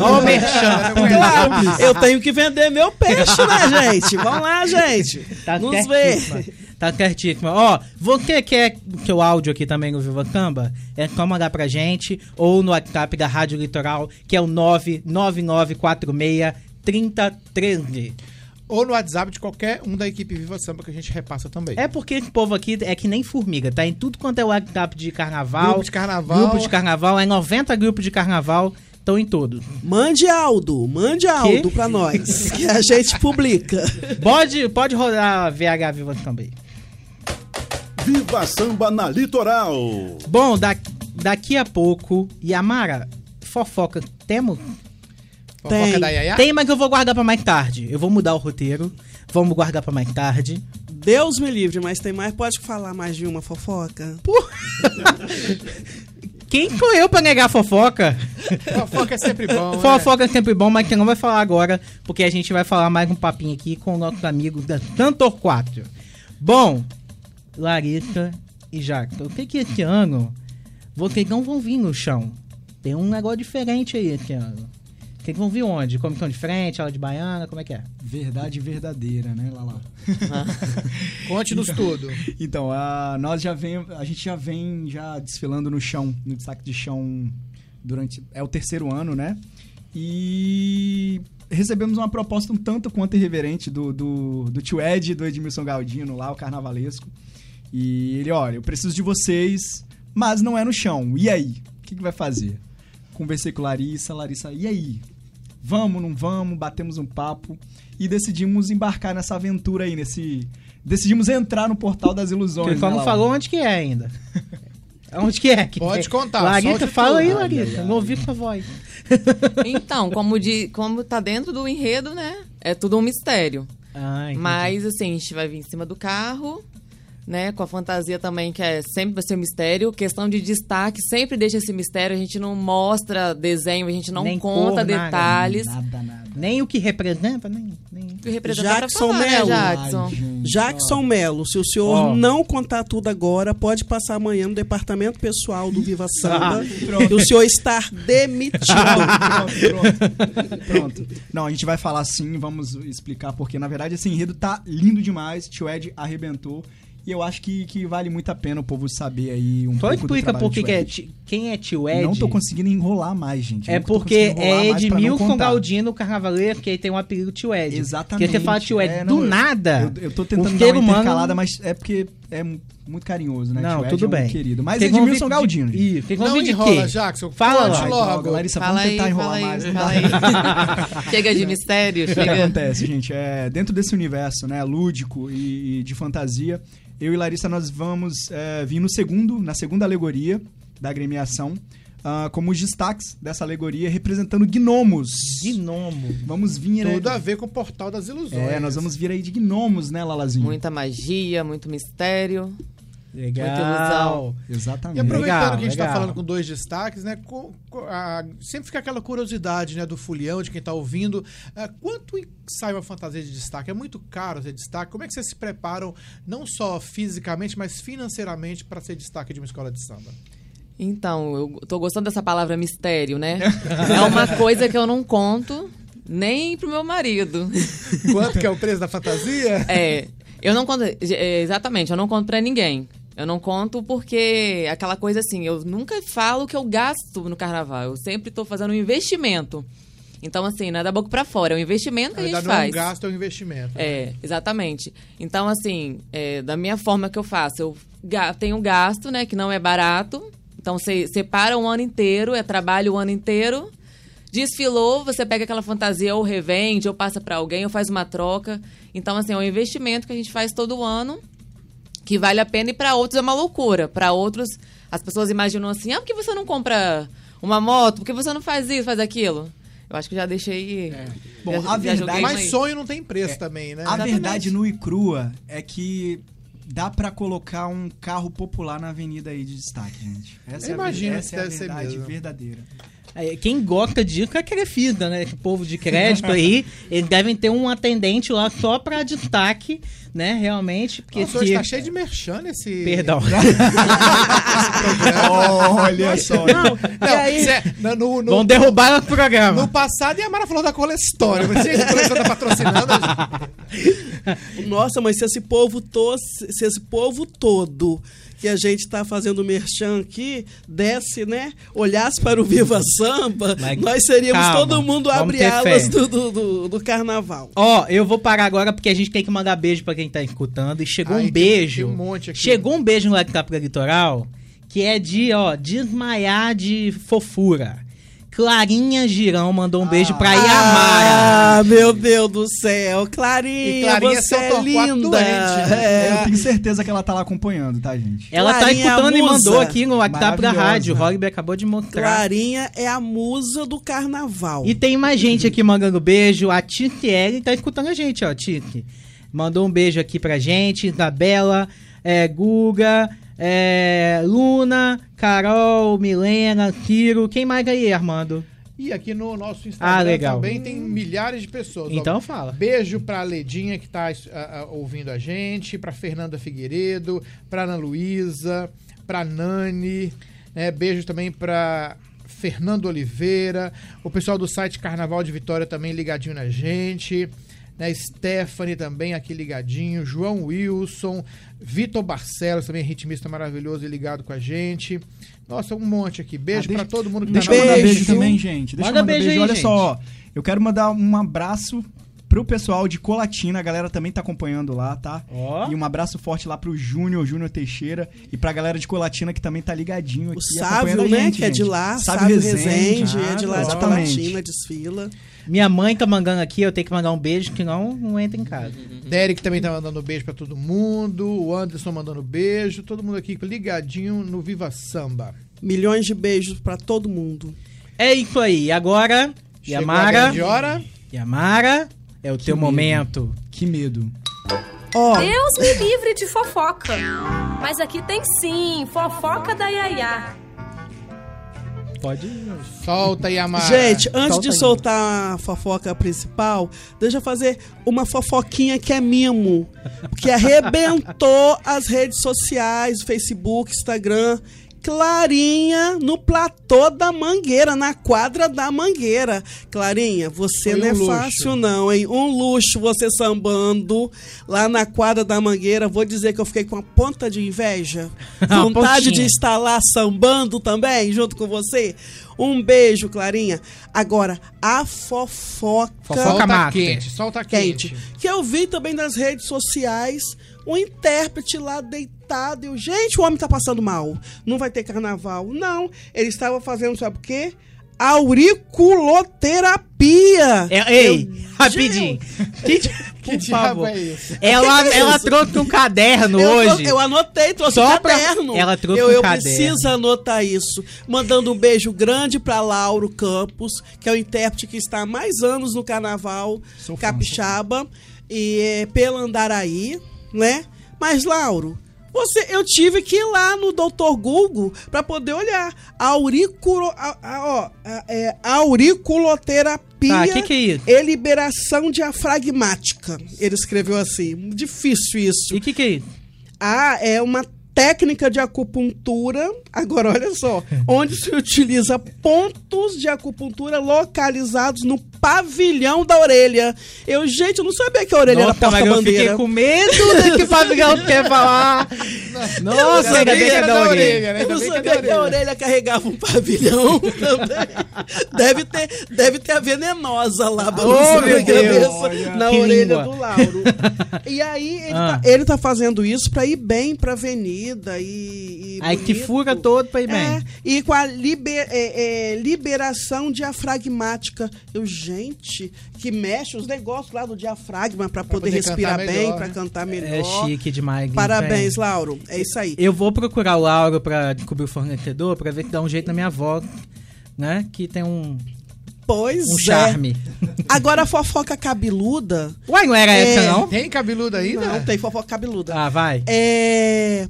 Ó o merchan. Claro, eu tenho que vender meu peixe, né, gente? Vamos lá, gente. Tá Nos ver. Tá certíssima. Ó, você quer que o áudio aqui também no Viva Camba? É só mandar pra gente ou no WhatsApp da Rádio Litoral, que é o 99946 3013. Ou no WhatsApp de qualquer um da equipe Viva Samba que a gente repassa também. É porque esse povo aqui é que nem formiga, tá? Em tudo quanto é WhatsApp de carnaval. Grupo de carnaval. Grupo de carnaval, é 90 grupos de carnaval, estão em todos. Mande Aldo, mande Aldo pra nós, que a gente publica. Pode, pode rodar a VH Viva também. Viva Samba na Litoral. Bom, da, daqui a pouco, Yamara, fofoca, temos? Fofoca da Yaya? Tem, mas eu vou guardar pra mais tarde. Eu vou mudar o roteiro. Vamos guardar pra mais tarde. Deus me livre, mas tem mais. Pode falar mais de uma fofoca? Quem sou eu pra negar fofoca? Fofoca é sempre bom. né? Fofoca é sempre bom, mas que não vai falar agora, porque a gente vai falar mais um papinho aqui com o nosso amigo da Cantor 4. Bom, Larissa e Jackson, o que que esse ano vocês não vão vir no chão? Tem um negócio diferente aí esse ano. Vocês vão vir onde? Comissão de frente, aula de baiana, como é que é? Verdade verdadeira, né, Lala? Conte-nos tudo. Então, a, nós já vem, a gente já vem já desfilando no chão, no destaque de chão durante é o terceiro ano, né? E recebemos uma proposta um tanto quanto irreverente do, do, do tio Ed do Edmilson Galdino lá, o carnavalesco. E ele, olha, eu preciso de vocês, mas não é no chão. E aí? O que, que vai fazer? Conversei com Larissa, Larissa, e aí? Vamos, não vamos? Batemos um papo e decidimos embarcar nessa aventura aí, nesse. Decidimos entrar no portal das ilusões. Só né, não falou onde que é ainda. Onde que é? Que Pode contar, Larissa, solte fala aí. Larissa. Não ouvi sua voz. Então, como, de, como tá dentro do enredo, né? É tudo um mistério. Ah, entendi. Mas, assim, a gente vai vir em cima do carro, né? Com a fantasia também, que é sempre vai ser um mistério. Questão de destaque, sempre deixa esse mistério. A gente não mostra desenho, a gente não Nem conta cor, detalhes. Nada, nada. Nem o que representa, nem. nem... O que representa pra Jackson falar, né, Mello. Jackson? Ai, Jackson Melo, se o senhor Ó. não contar tudo agora, pode passar amanhã no departamento pessoal do Viva Samba. pronto. e o senhor estar demitido. pronto, pronto, pronto. Não, a gente vai falar sim, vamos explicar porque, na verdade, esse enredo tá lindo demais. Tio Ed arrebentou. E eu acho que, que vale muito a pena o povo saber aí um Só pouco do explica por do que é quem é tio Ed. Não tô conseguindo enrolar mais, gente. É porque é Edmilson. Galdino, carnavaleiro, que aí tem um apelido tio Ed. Exatamente. Porque você fala tio Ed É, do não, eu- nada. Eu, eu tô tentando dar uma humano- intercalada, mas é porque é mu- muito carinhoso, né? Não, tudo é um bem. querido. Mas vão Edmilson vir- Galdino. vocês vão Não de enrola, quê? Jackson. Fala lá. logo. Larissa, Fala vamos aí, tentar fala enrolar aí, mais. fala aí. Chega de mistério, O que acontece, gente? É, dentro desse universo, né, lúdico e, e de fantasia, eu e Larissa nós vamos é, vir no segundo, na segunda alegoria da agremiação. Ah, como os destaques dessa alegoria, representando gnomos. Gnomo. Vamos vir aí. Tudo a ver com o Portal das Ilusões. É, nós vamos vir aí de gnomos, né, Lalazinho? Muita magia, muito mistério. Legal. Muita ilusão. Exatamente. E aproveitando Legal, que a gente está falando com dois destaques, né? co- co- a- sempre fica aquela curiosidade, né, do fulião, de quem está ouvindo. Ah, quanto sai uma fantasia de destaque? É muito caro ser destaque? Como é que vocês se preparam, não só fisicamente, mas financeiramente, para ser destaque de uma escola de samba? Então, eu tô gostando dessa palavra mistério, né? É uma coisa que eu não conto nem pro meu marido. Quanto que é o preço da fantasia? É, eu não conto, é, exatamente, eu não conto pra ninguém. Eu não conto porque aquela coisa assim, eu nunca falo que eu gasto no carnaval. Eu sempre tô fazendo um investimento. Então, assim, não é da boca pra fora, é um investimento que a gente verdade, não é faz. um gasto, é um investimento. É, exatamente. Então, assim, é, da minha forma que eu faço, eu tenho gasto, né, que não é barato. Então, você separa um ano inteiro, é trabalho o ano inteiro. Desfilou, você pega aquela fantasia ou revende, ou passa pra alguém, ou faz uma troca. Então, assim, é um investimento que a gente faz todo ano, que vale a pena, e pra outros é uma loucura. Pra outros, as pessoas imaginam assim, ah, por que você não compra uma moto? Por que você não faz isso, faz aquilo? Eu acho que já deixei... Bom, já- a verdade- Mas sonho não tem preço também, né? A verdade no e crua é que dá pra colocar um carro popular na avenida aí de destaque, gente. Essa Eu é a, imagino essa que é a verdade verdadeira. Quem gosta disso é aquele fida, né? O povo de crédito aí, eles devem ter um atendente lá só pra destaque, né? Realmente. Porque Nossa, hoje se- tá cheio de merchan nesse... Perdão. Olha só. Não, cê- no, no, no- Vão derrubar o programa. no passado, e a Mara falou da colestória. Você que coleção tá patrocinando. Nossa, mas se esse povo todo, se esse povo todo que a gente está fazendo merchan aqui, desce, né? Olhasse para o Viva Samba, Mas nós seríamos calma, todo mundo abre alas do, do, do, do carnaval. Ó, eu vou parar agora porque a gente tem que mandar beijo pra quem tá escutando. E chegou Ai, um beijo. tem um monte aqui. Chegou um beijo no Like Capra Litoral que é de, ó, desmaiar de fofura. Clarinha Girão mandou um beijo pra Yamara. Ah, meu Deus do céu. Clarinha, E Clarinha é você é linda. doente, né? Eu É. tenho certeza que ela tá lá acompanhando, tá, gente? Ela tá Clarinha, escutando e mandou aqui no WhatsApp da rádio. O Rogby acabou de mostrar. Clarinha é a musa do carnaval. E tem mais gente aqui mandando beijo. A Titi L tá escutando a gente, ó, Titi. Mandou um beijo aqui pra gente. Isabela, é, Guga, é, Luna, Carol, Milena, Ciro. Quem mais aí, Armando? E aqui no nosso Instagram Ah, também tem milhares de pessoas. Então Ó, fala. Beijo pra Ledinha que tá ouvindo a gente, pra Fernanda Figueiredo, pra Ana Luísa, pra Nani, né? Beijo também pra Fernando Oliveira, o pessoal do site Carnaval de Vitória também ligadinho na gente. Né, Stephanie também aqui ligadinho, João Wilson, Vitor Barcelos também ritmista maravilhoso e ligado com a gente. Nossa, um monte aqui. Beijo Ah, deixa- pra todo mundo que Deixa tá eu mandar Beijo. também, gente. Deixa Manda eu mandar beijo beijo. aí, Olha gente. só, eu quero mandar um abraço pro pessoal de Colatina, a galera também tá acompanhando lá, tá? Ó. E um abraço forte lá pro Júnior, Júnior Teixeira, e pra galera de Colatina que também tá ligadinho aqui. O Sávio, a né? gente, que é de lá. Sávio Sávio Rezende. Rezende, é de lá de. Colatina, desfila. Minha mãe tá mandando aqui, eu tenho que mandar um beijo, que não, não entra em casa. Derek também tá mandando beijo pra todo mundo. O Anderson mandando beijo. Todo mundo aqui ligadinho no Viva Samba. Milhões de beijos pra todo mundo. É isso aí. Agora, Chegou a Yamara. grande hora. Yamara, é o teu medo. momento. Que medo. Ó, Deus me livre de fofoca. Mas aqui tem sim, fofoca da Yaya. Pode. Solta, Yamara. gente, antes solta de aí. soltar a fofoca principal, deixa eu fazer uma fofoquinha que é mimo. Que arrebentou as redes sociais, Facebook, Instagram. Clarinha no platô da Mangueira, na quadra da Mangueira. Clarinha, você Foi não um é luxo. fácil não, hein? Um luxo você sambando lá na quadra da Mangueira. Vou dizer que eu fiquei com a ponta de inveja. Uma Vontade de estar lá sambando também, junto com você. Um beijo, Clarinha. Agora, a fofoca, Fofoca Solta mata. quente, solta quente. quente. Que eu vi também nas redes sociais um intérprete lá deitado. Eu, gente, o homem tá passando mal. Não vai ter carnaval. Não. Ele estava fazendo, sabe o quê? auriculoterapia. É, ei, Eu- rapidinho. Que, Que por diabo favor. é isso? Ela, Que que é ela isso? trouxe um caderno Eu, hoje. eu anotei, trouxe Só um pra- caderno. Ela trouxe eu, um eu caderno. preciso anotar isso. Mandando um beijo grande pra Lauro Campos, que é o intérprete que está há mais anos no carnaval Sou fã, capixaba e é, pela Andaraí, né? Mas, Lauro, você, eu tive que ir lá no Dr. Google para poder olhar. Auriculo, a, a- a- é, auriculoterapia Tá, que que é isso? e liberação diafragmática. Ele escreveu assim. Difícil isso. E o que, que é isso? Ah, é uma técnica de acupuntura. Agora, olha só. onde se utiliza pontos de acupuntura localizados no pavilhão da orelha. Eu, gente, eu não sabia que a orelha Nossa, era mas eu fiquei porta-bandeira. com medo do que o pavilhão quer falar. Nossa, Ainda ainda bem que é da orelha. né? Eu não que sabia da que a orelha carregava um pavilhão também. Deve ter, deve ter a venenosa lá balançando meu a cabeça Deus. na Que orelha língua. do Lauro. E aí ele, Ah. tá, ele tá fazendo isso pra ir bem pra e. e Aí que bonito. fuga todo pra ir É, bem. e com a liber- é, é, liberação diafragmática. Eu, gente, que mexe os negócios lá do diafragma pra poder, poder respirar bem, pra né? cantar É melhor. chique demais. Parabéns, velho. Lauro. É isso aí. Eu vou procurar o Lauro pra descobrir o fornecedor pra ver que dá um jeito na minha avó, né? Que tem um, Pois um é. charme. Agora a fofoca cabeluda. Ué, não era É. essa, não? Tem cabeludo ainda? Não, tem fofoca cabeluda. Ah, vai. É.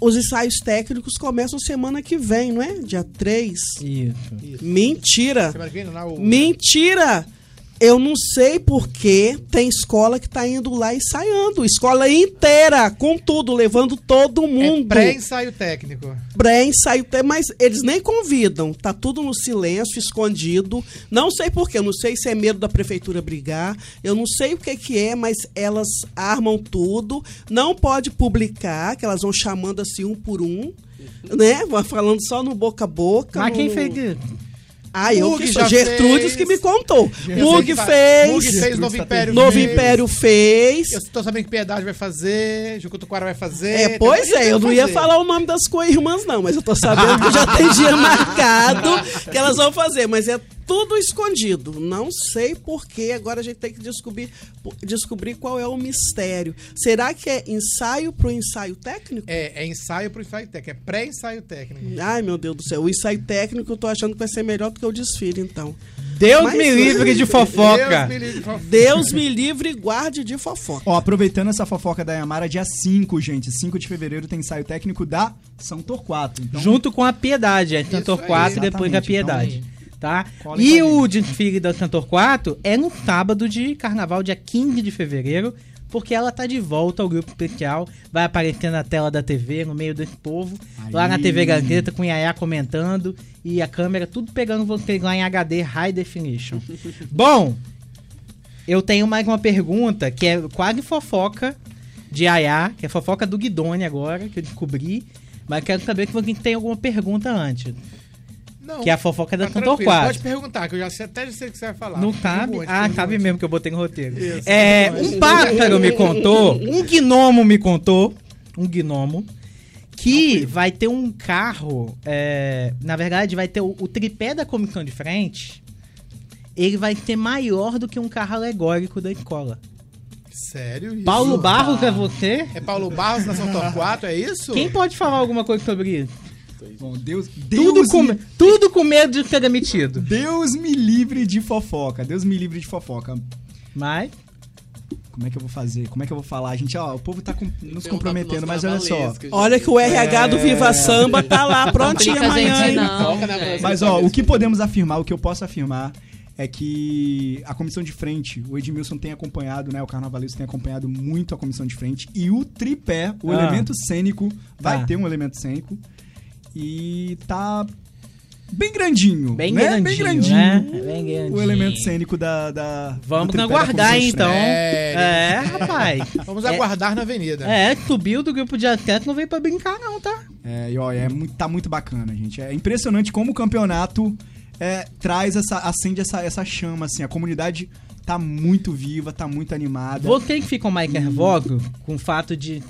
Os ensaios técnicos começam semana que vem, não é? Dia 3. Isso. Mentira! Semana que vem, não, o- Mentira! Eu não sei porque tem escola que tá indo lá ensaiando. Escola inteira, com tudo, levando todo É mundo. pré-ensaio técnico. pré-ensaio, até, mas eles nem convidam. Tá tudo no silêncio, escondido. Não sei porquê, eu não sei se é medo da prefeitura brigar. Eu não sei o que que é, mas elas armam tudo. Não pode publicar, que elas vão chamando assim um por um. Né? Vão falando só no boca a boca. Mas quem no- fez isso? Ah, eu Mug que sou. já Gertrudes fez. que me contou. Mug fez. Mug fez, Novo Império Novo fez. Império fez. Eu tô sabendo que Piedade vai fazer, Jucutuquara vai fazer. É, pois é, eu não ia falar o nome das co-irmãs, não, mas eu tô sabendo que já tem dia marcado que elas vão fazer, mas é tudo escondido. Não sei porquê, agora a gente tem que descobrir, descobrir qual é o mistério. Será que é ensaio pro ensaio técnico? É, é ensaio pro ensaio técnico, é pré-ensaio técnico. Ai, meu Deus do céu, o ensaio técnico eu tô achando que vai ser melhor do que o desfile, então. Deus Mas- me livre de fofoca. Deus me livre de fofoca. Deus me livre e guarde de fofoca. Ó, aproveitando essa fofoca da Yamara, dia 5, gente. 5 de fevereiro tem ensaio técnico da São Torquato. Então, Junto com a Piedade, é aí, 4 e depois da exatamente, Piedade. Tá? E com a o desfile da Cantor 4 é no sábado de carnaval, dia 15 de fevereiro, porque ela tá de volta ao grupo especial, vai aparecer na tela da TV, no meio desse povo, lá na Aí. TV Gazeta, com o Yaya comentando e a câmera tudo pegando vocês lá em HD High Definition. Bom, eu tenho mais uma pergunta que é quase fofoca de Yaya, que é fofoca do Guidone agora, que eu descobri, mas quero saber que alguém tem alguma pergunta antes. Não, Que é a fofoca da tá 4. Pode perguntar, que eu já sei, até já sei o que você vai falar. Não cabe? Pergunte, Ah, cabe mesmo que eu botei no roteiro. Isso, É, um pássaro me contou, um gnomo me contou, um gnomo, que vai ter um carro, é, na verdade vai ter o, o tripé da comissão de frente, ele vai ser maior do que um carro alegórico da escola. Sério isso? Paulo Barros é você? É Paulo Barros na São Torquato, é isso? Quem pode falar alguma coisa sobre isso? Bom, Deus, Tudo Deus, com, me, tudo com medo de ser demitido. Deus me livre de fofoca. Deus me livre de fofoca. Mas, Como é que eu vou fazer? Como é que eu vou falar? Gente, ó, o povo tá com- nos comprometendo, pro mas olha só. Olha que o RH do Viva Samba tá lá prontinho Não amanhã. não. Próxima Mas ó, o que podemos afirmar, o que eu posso afirmar é que a comissão de frente, o Edmilson tem acompanhado, né? O carnavalesco tem acompanhado muito a comissão de frente e o tripé, o Ah. elemento cênico, vai Tá. ter um elemento cênico e tá bem grandinho, bem né? grandinho, bem grandinho. né? Bem grandinho. O elemento cênico da, da Vamos do tripé da aguardar, então. frente. É, rapaz. Vamos É- aguardar na avenida. É, subiu do grupo de atleta, não veio pra brincar, não, tá? É, e ó, é muito, tá muito bacana, gente. É impressionante como o campeonato é, traz essa, acende essa, essa chama, assim. A comunidade tá muito viva, tá muito animada. Vocês que ficam mais nervosos com o fato de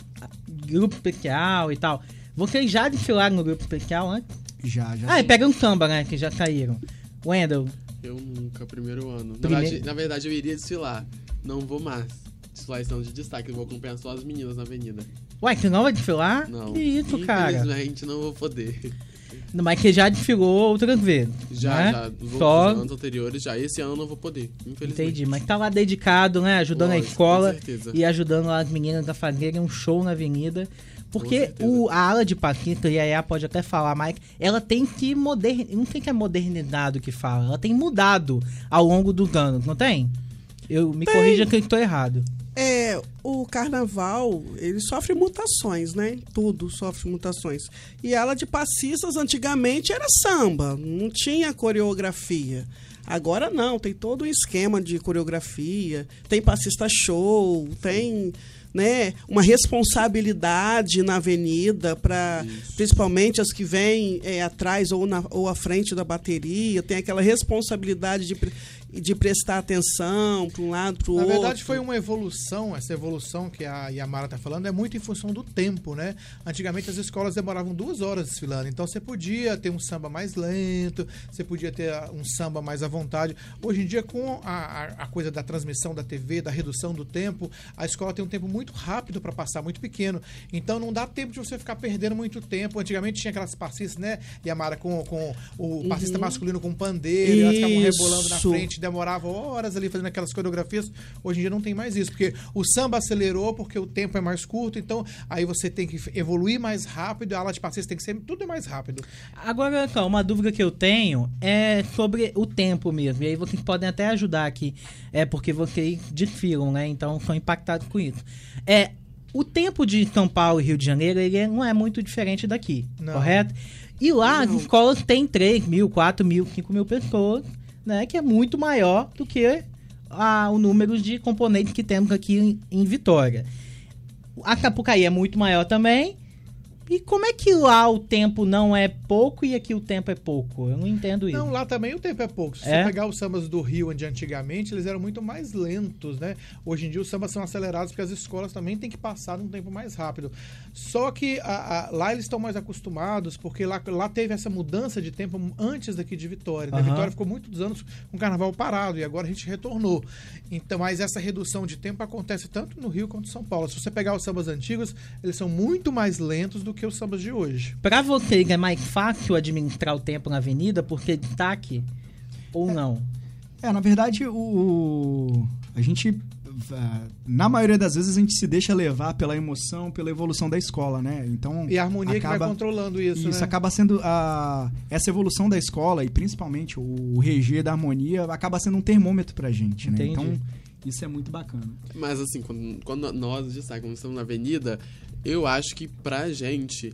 grupo especial e tal, vocês já desfilaram no grupo especial antes? Já, já. Ah, e pega um samba, né? Que já caíram. Wendel, Eu nunca, primeiro ano. Na, Primeiro- verdade, na verdade, eu iria desfilar. Não vou mais. Desfilar estão de destaque. Eu vou acompanhar só as meninas na avenida. uai, tu não vai desfilar? Não. Que isso, cara? Infelizmente, não vou poder. Mas que já desfilou outras vezes. Já, né? já. Só anos anteriores, já. Esse ano eu não vou poder. Infelizmente. Entendi, mas tá lá dedicado, né? Ajudando Lógico, a escola com certeza. e ajudando as meninas a fazerem um show na avenida. Porque o, a ala de Paquita, e a Yaya pode até falar, Mike, ela tem que modernizar. Não tem que é modernidade que fala, ela tem mudado ao longo dos anos, não tem? Eu me corrija que eu estou errado. É, o carnaval, ele sofre mutações, né? Tudo sofre mutações. E a ala de passistas antigamente era samba, não tinha coreografia. Agora não, tem todo um esquema de coreografia, tem passista show, tem né, uma responsabilidade na avenida para principalmente as que vêm é, atrás ou, na, ou à frente da bateria, tem aquela responsabilidade de, de prestar atenção para um lado, para o Na outro. verdade, foi uma evolução, essa evolução que a Yamara está falando é muito em função do tempo, né? Antigamente as escolas demoravam duas horas desfilando, então você podia ter um samba mais lento, você podia ter ah, um samba mais à vontade. Hoje em dia, com a, a, coisa da transmissão da TV, da redução do tempo, a escola tem um tempo muito rápido para passar, muito pequeno. Então não dá tempo de você ficar perdendo muito tempo. Antigamente tinha aquelas passistas, né, Yamara, com, com o passista masculino com pandeiro, elas ficavam rebolando na Isso. Frente demorava horas ali fazendo aquelas coreografias. Hoje em dia não tem mais isso, porque o samba acelerou, porque o tempo é mais curto, então aí você tem que evoluir mais rápido, a aula de passista tem que ser tudo é mais rápido. Agora, então, uma dúvida que eu tenho é sobre o tempo mesmo. E aí vocês podem até ajudar aqui, é porque vocês desfilam, né? Então são impactados com isso. É, o tempo de São Paulo e Rio de Janeiro, ele não é muito diferente daqui, Não. correto? E lá as escolas têm 3 mil, 4 mil, 5 mil pessoas, né? Que é muito maior do que a- o número de componentes que temos aqui em, em Vitória. A Capucaí é muito maior também. E como é que lá o tempo não é pouco e aqui o tempo é pouco? Eu não entendo isso. Não, lá também o tempo é pouco. Se É? você pegar os sambas do Rio de antigamente, eles eram muito mais lentos, né? Hoje em dia os sambas são acelerados porque as escolas também têm que passar num tempo mais rápido. Só que a- a- lá eles estão mais acostumados, porque lá, lá teve essa mudança de tempo antes daqui de Vitória. né? Aham. Vitória ficou muitos anos com o carnaval parado e agora a gente retornou. Então, mas essa redução de tempo acontece tanto no Rio quanto em São Paulo. Se você pegar os sambas antigos, eles são muito mais lentos do que os sambas de hoje. Pra vocês é mais fácil administrar o tempo na avenida porque destaque ou não? É, na verdade, o, o- a gente, ah, na maioria das vezes, a gente se deixa levar pela emoção, pela evolução da escola, né? Então, E a harmonia que acaba- vai controlando isso, Isso né? acaba sendo a essa evolução da escola e principalmente o regê da harmonia acaba sendo um termômetro pra gente, né? Entendi. Então, isso é muito bacana. Mas assim, quando, quando nós de estamos na avenida, eu acho que pra gente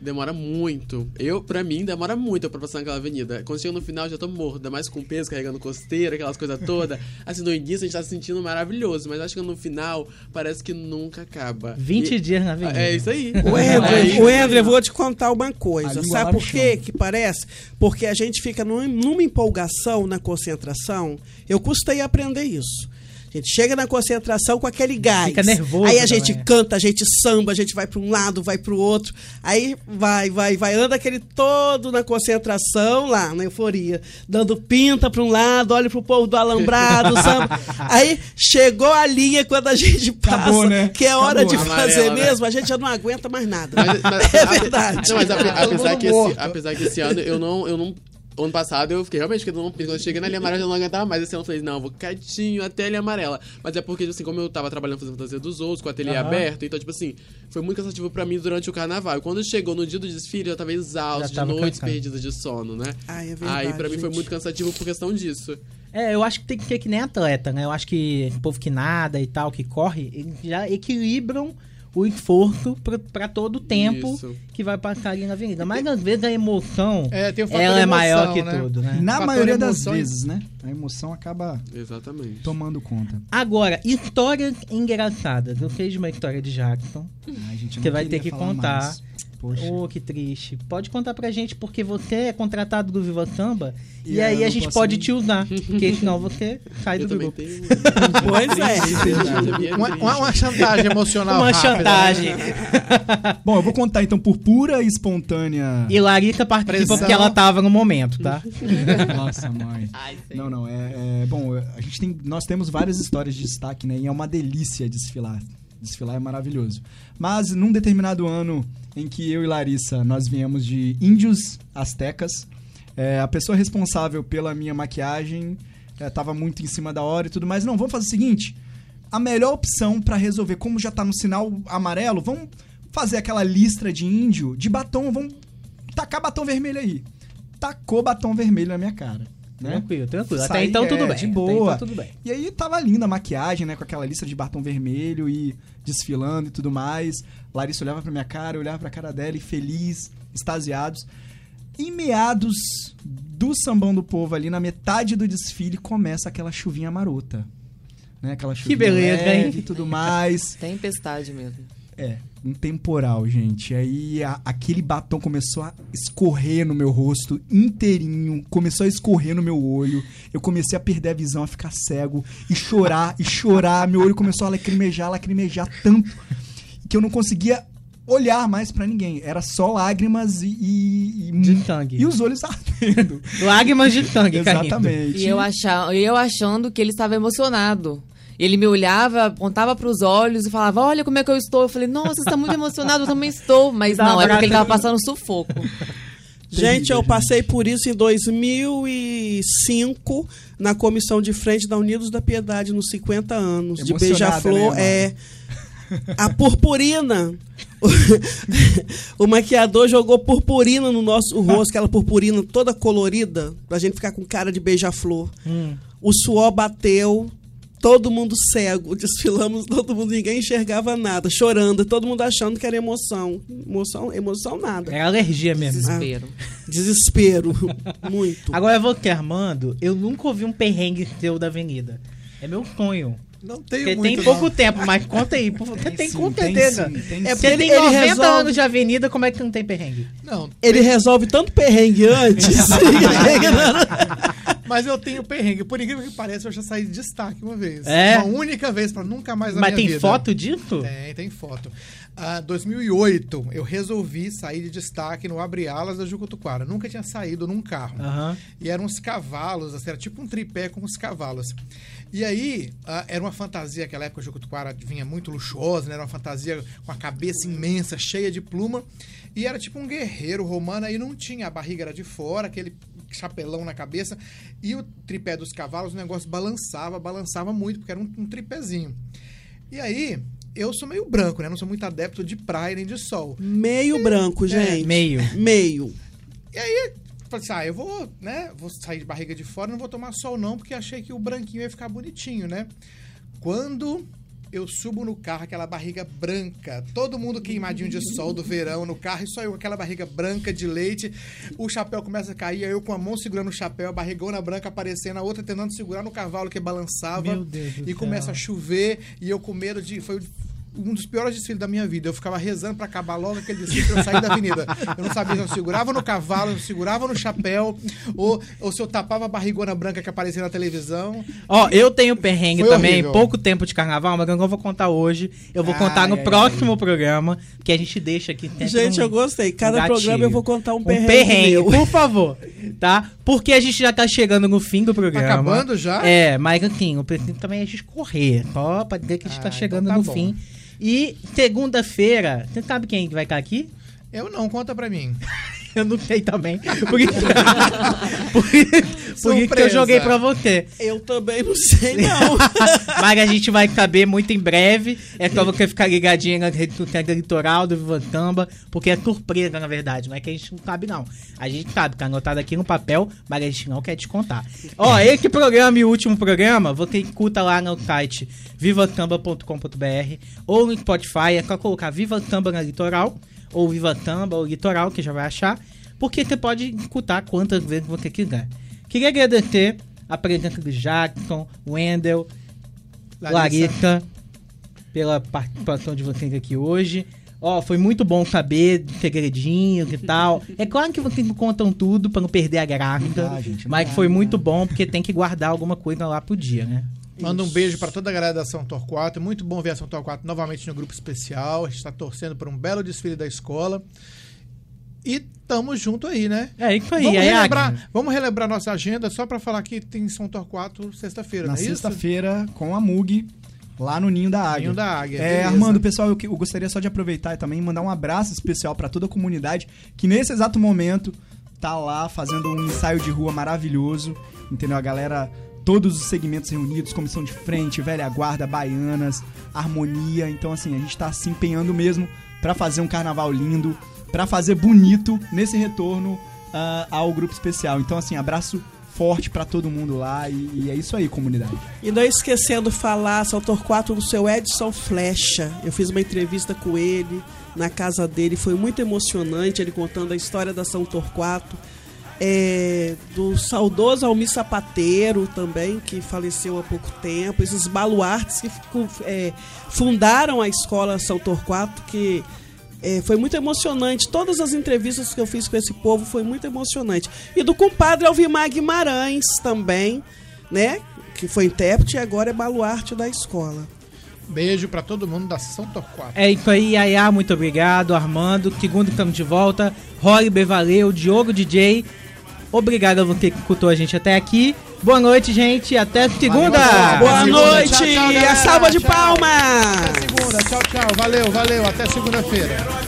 demora muito. Eu, pra mim, demora muito pra passar naquela avenida. Quando chega no final, já tô morto, ainda mais com peso, carregando costeira, aquelas coisas todas. Assim, no início a gente tá se sentindo maravilhoso, mas acho que no final parece que nunca acaba. 20 E- dias na avenida. É isso aí. O É André, isso o. André, eu vou te contar uma A coisa. Sabe por quê que parece? Porque a gente fica num- numa empolgação na concentração. Eu custei aprender isso. A gente chega na concentração com aquele gás. Fica nervoso Aí a gente também. canta, a gente samba, a gente vai para um lado, vai para o outro. Aí vai, vai, vai, anda aquele todo na concentração lá, na euforia, dando pinta para um lado, olha pro povo do alambrado, samba. Aí chegou a linha quando a gente passa, Acabou, né? que é hora Acabou. de fazer Amarela, né? mesmo, a gente já não aguenta mais nada. Mas- mas- é verdade. Não, mas apesar, que esse, apesar que esse ano eu não. Eu não Ano passado eu fiquei realmente. Quando eu cheguei na linha amarela eu não aguentava mais. Esse ano eu falei, não, eu vou quietinho até a linha amarela. Mas é porque, assim, como eu tava trabalhando fazendo fantasia dos outros, com o ateliê Aham. aberto, então, tipo assim, foi muito cansativo pra mim durante o carnaval. E quando chegou no dia do desfile, eu tava exausto, Já tava de noites perdidas de sono, né? Ai, é verdade, Aí pra mim foi muito cansativo por questão disso. É, eu acho que tem que ser que nem atleta, né? Eu acho que o povo que nada e tal, que corre, já equilibram o esforço pra, pra todo o tempo Isso. que vai passar ali na avenida. Mas às vezes a emoção, É, tem o fator ela é emoção, maior que né? tudo, né? Na maioria das vezes, né? A emoção acaba Exatamente. tomando conta. Agora, histórias engraçadas. Eu sei de uma história de Jackson A gente não que vai ter que contar. mais. Poxa. Oh, que triste. Pode contar pra gente porque você é contratado do Viva Samba e, E aí a gente pode nem- te usar. Porque senão você sai Eu do grupo. tenho. Pois é. É Uma, uma- uma chantagem emocional. Uma rápida, né? chantagem. Bom, eu vou contar então por pura e espontânea. E Larissa participa Pressão. porque ela tava no momento, tá? Nossa, mãe. Ai, sei. Não, não, é, é- Bom, a gente tem. Nós temos várias histórias de destaque, né? E é uma delícia desfilar. Desfilar é maravilhoso. Mas num determinado ano em que eu e Larissa nós viemos de índios astecas, é, a pessoa responsável pela minha maquiagem é, tava muito em cima da hora e tudo mais. Não, vamos fazer o seguinte: a melhor opção pra resolver, como já tá no sinal amarelo, vamos fazer aquela listra de índio de batom, vamos tacar batom vermelho aí. Tacou batom vermelho na minha cara. Né? Tranquilo, tranquilo. Até Saí, então tudo é, bem. de Até boa. então tudo bem. E aí tava linda a maquiagem, né? Com aquela lista de batom vermelho e desfilando e tudo mais. Larissa olhava pra minha cara, eu olhava pra cara dela e feliz, extasiados. Em meados do sambão do povo ali, na metade do desfile, começa aquela chuvinha marota. Né? Aquela chuvinha beleza, leve hein? e tudo mais. Tempestade mesmo. É, um temporal, gente. Aí a- aquele batom começou a escorrer no meu rosto inteirinho, começou a escorrer no meu olho. Eu comecei a perder a visão, a ficar cego e chorar e chorar. Meu olho começou a lacrimejar, lacrimejar tanto que eu não conseguia olhar mais pra ninguém. Era só lágrimas e, e, e- De sangue. e os olhos ardendo. Lágrimas de caindo. Exatamente. E eu, achava, eu achando que ele estava emocionado. Ele me olhava, apontava para os olhos e falava: Olha como é que eu estou. Eu falei: Nossa, você está muito emocionado, eu também estou. Mas Dá não, é porque ele estava passando sufoco. Gente, eu passei por isso em 2005 na comissão de frente da Unidos da Piedade nos 50 anos de Emocionada, Beija-Flor. né, é a purpurina. o maquiador jogou purpurina no nosso rosto, aquela purpurina toda colorida, pra gente ficar com cara de beija-flor. Hum. O suor bateu, todo mundo cego, desfilamos, todo mundo, ninguém enxergava nada, chorando, todo mundo achando que era emoção. Emoção, emoção nada. Era alergia mesmo. Desespero. Desespero. Muito. Agora você, Armando, eu nunca ouvi um perrengue seu da avenida. É meu sonho. Não tenho Porque muito, tem pouco não. tempo, mas conta aí. por favor. Você tem, sim, com tem certeza. sim, tem é porque Ele- tem ele 90 resolve- anos de avenida, como é que não tem perrengue? Não, Ele resolve tanto perrengue antes. mas eu tenho perrengue. Por incrível que pareça, eu já saí de destaque uma vez. É? Uma única vez, pra nunca mais na mas tem vida. foto disso? Tem, tem foto. Ah, 2008, eu resolvi sair de destaque no Abre Alas da Jucutuquara. Nunca tinha saído num carro. Aham. E eram uns cavalos, assim, era tipo um tripé com os cavalos. E aí, ah, era uma fantasia, aquela época o Jucutuquara vinha muito luxuosa, né? Era uma fantasia com a cabeça imensa, cheia de pluma. E era tipo um guerreiro romano, aí não tinha, a barriga era de fora, aquele chapelão na cabeça. E o tripé dos cavalos, o negócio balançava, balançava muito, porque era um, um tripézinho. E aí, eu sou meio branco, né? Não sou muito adepto de praia nem de sol. Meio branco, gente. meio. Meio. E aí, falei assim, ah, eu vou, né, vou sair de barriga de fora, não vou tomar sol não, porque achei que o branquinho ia ficar bonitinho, né? Quando eu subo no carro, aquela barriga branca, todo mundo queimadinho de sol do verão no carro, e só eu com aquela barriga branca de leite, o chapéu começa a cair, aí eu com a mão segurando o chapéu, a barrigona branca aparecendo, a outra tentando segurar no cavalo que balançava, Meu Deus do e céu. começa a chover, e eu com medo de... Foi um dos piores desfiles da minha vida. Eu ficava rezando pra acabar logo aquele desfile pra eu sair da avenida. Eu não sabia se eu segurava no cavalo, se eu segurava no chapéu, ou, ou se eu tapava a barrigona branca que aparecia na televisão. Ó, eu tenho perrengue Foi também, horrível. pouco tempo de carnaval, mas eu não vou contar hoje. Eu vou Ai, contar no ai, próximo programa, que a gente deixa aqui. Gente, um- eu gostei. Cada gatilho. programa eu vou contar um Um perrengue. perrengue, meu. por favor, tá? Porque a gente já tá chegando no fim do programa. Tá acabando já? É, mas assim, eu preciso também a gente correr, só pra dizer que a gente Ah, tá então chegando tá no bom. fim. E segunda-feira, você sabe quem que vai estar aqui? Eu não, conta pra mim. Eu não sei também. Por isso, por, isso- por isso que eu joguei pra você. Eu também não sei, não. Mas a gente vai saber muito em breve. É só você ficar ligadinho na rede do litoral do Viva Samba, porque é surpresa, na verdade. Não é que a gente não sabe, não. A gente sabe, tá anotado aqui no papel, mas a gente não quer te contar. Ó, esse programa e o último programa, você escuta lá no site vivasamba.com.br ou no Spotify. É só colocar Viva Samba na Litoral, ou Viva Samba ou Litoral, que já vai achar. Porque você pode escutar quantas vezes você quiser. Queria agradecer a presença do Jackson, Wendel, Larissa. pela participação de vocês aqui hoje. Ó, foi muito bom saber segredinhos e tal. É claro que vocês não contam tudo pra não perder a gente, não mas foi não muito bom porque tem que guardar alguma coisa lá pro dia, né? Manda um beijo pra toda a galera da São Torquato. Muito bom ver a São Torquato novamente no grupo especial. A gente tá torcendo por um belo desfile da escola. E tamo junto aí, né? É isso aí, Vamos aí, relembrar, vamos relembrar nossa agenda só pra falar que tem São Torquato sexta-feira, Na não é isso? sexta-feira, com a Mug, lá no Ninho da Águia. Ninho da Águia, É, beleza. Armando, pessoal, eu, que- eu gostaria só de aproveitar e também mandar um abraço especial pra toda a comunidade que nesse exato momento tá lá fazendo um ensaio de rua maravilhoso, entendeu? A galera, todos os segmentos reunidos, comissão de frente, velha guarda, baianas, harmonia. Então, assim, a gente tá se empenhando mesmo pra fazer um carnaval lindo, pra fazer bonito nesse retorno ah, ao grupo especial. Então, assim, abraço forte pra todo mundo lá e, e é isso aí, comunidade. E não esquecendo falar, São Torquato, do seu Edson Flecha. Eu fiz uma entrevista com ele na casa dele, foi muito emocionante ele contando a história da São Torquato. É, do saudoso Almir Sapateiro também, que faleceu há pouco tempo, esses baluartes que é, fundaram a escola São Torquato, que é, foi muito emocionante. Todas as entrevistas que eu fiz com esse povo foi muito emocionante. E do compadre Alvimar Guimarães também, né? Que foi intérprete e agora é baluarte da escola. Beijo pra todo mundo da São Torquato. É isso aí, Yaya, muito obrigado. Armando, segundo estamos de volta. Rory B. Valeu, Diogo DJ. Obrigado a você que escutou a gente até aqui. Boa noite, gente. Até segunda. Boa noite! Tchau, tchau, e a salva de Tchau. palmas! Até segunda. Tchau, tchau. Valeu, valeu. Até segunda-feira.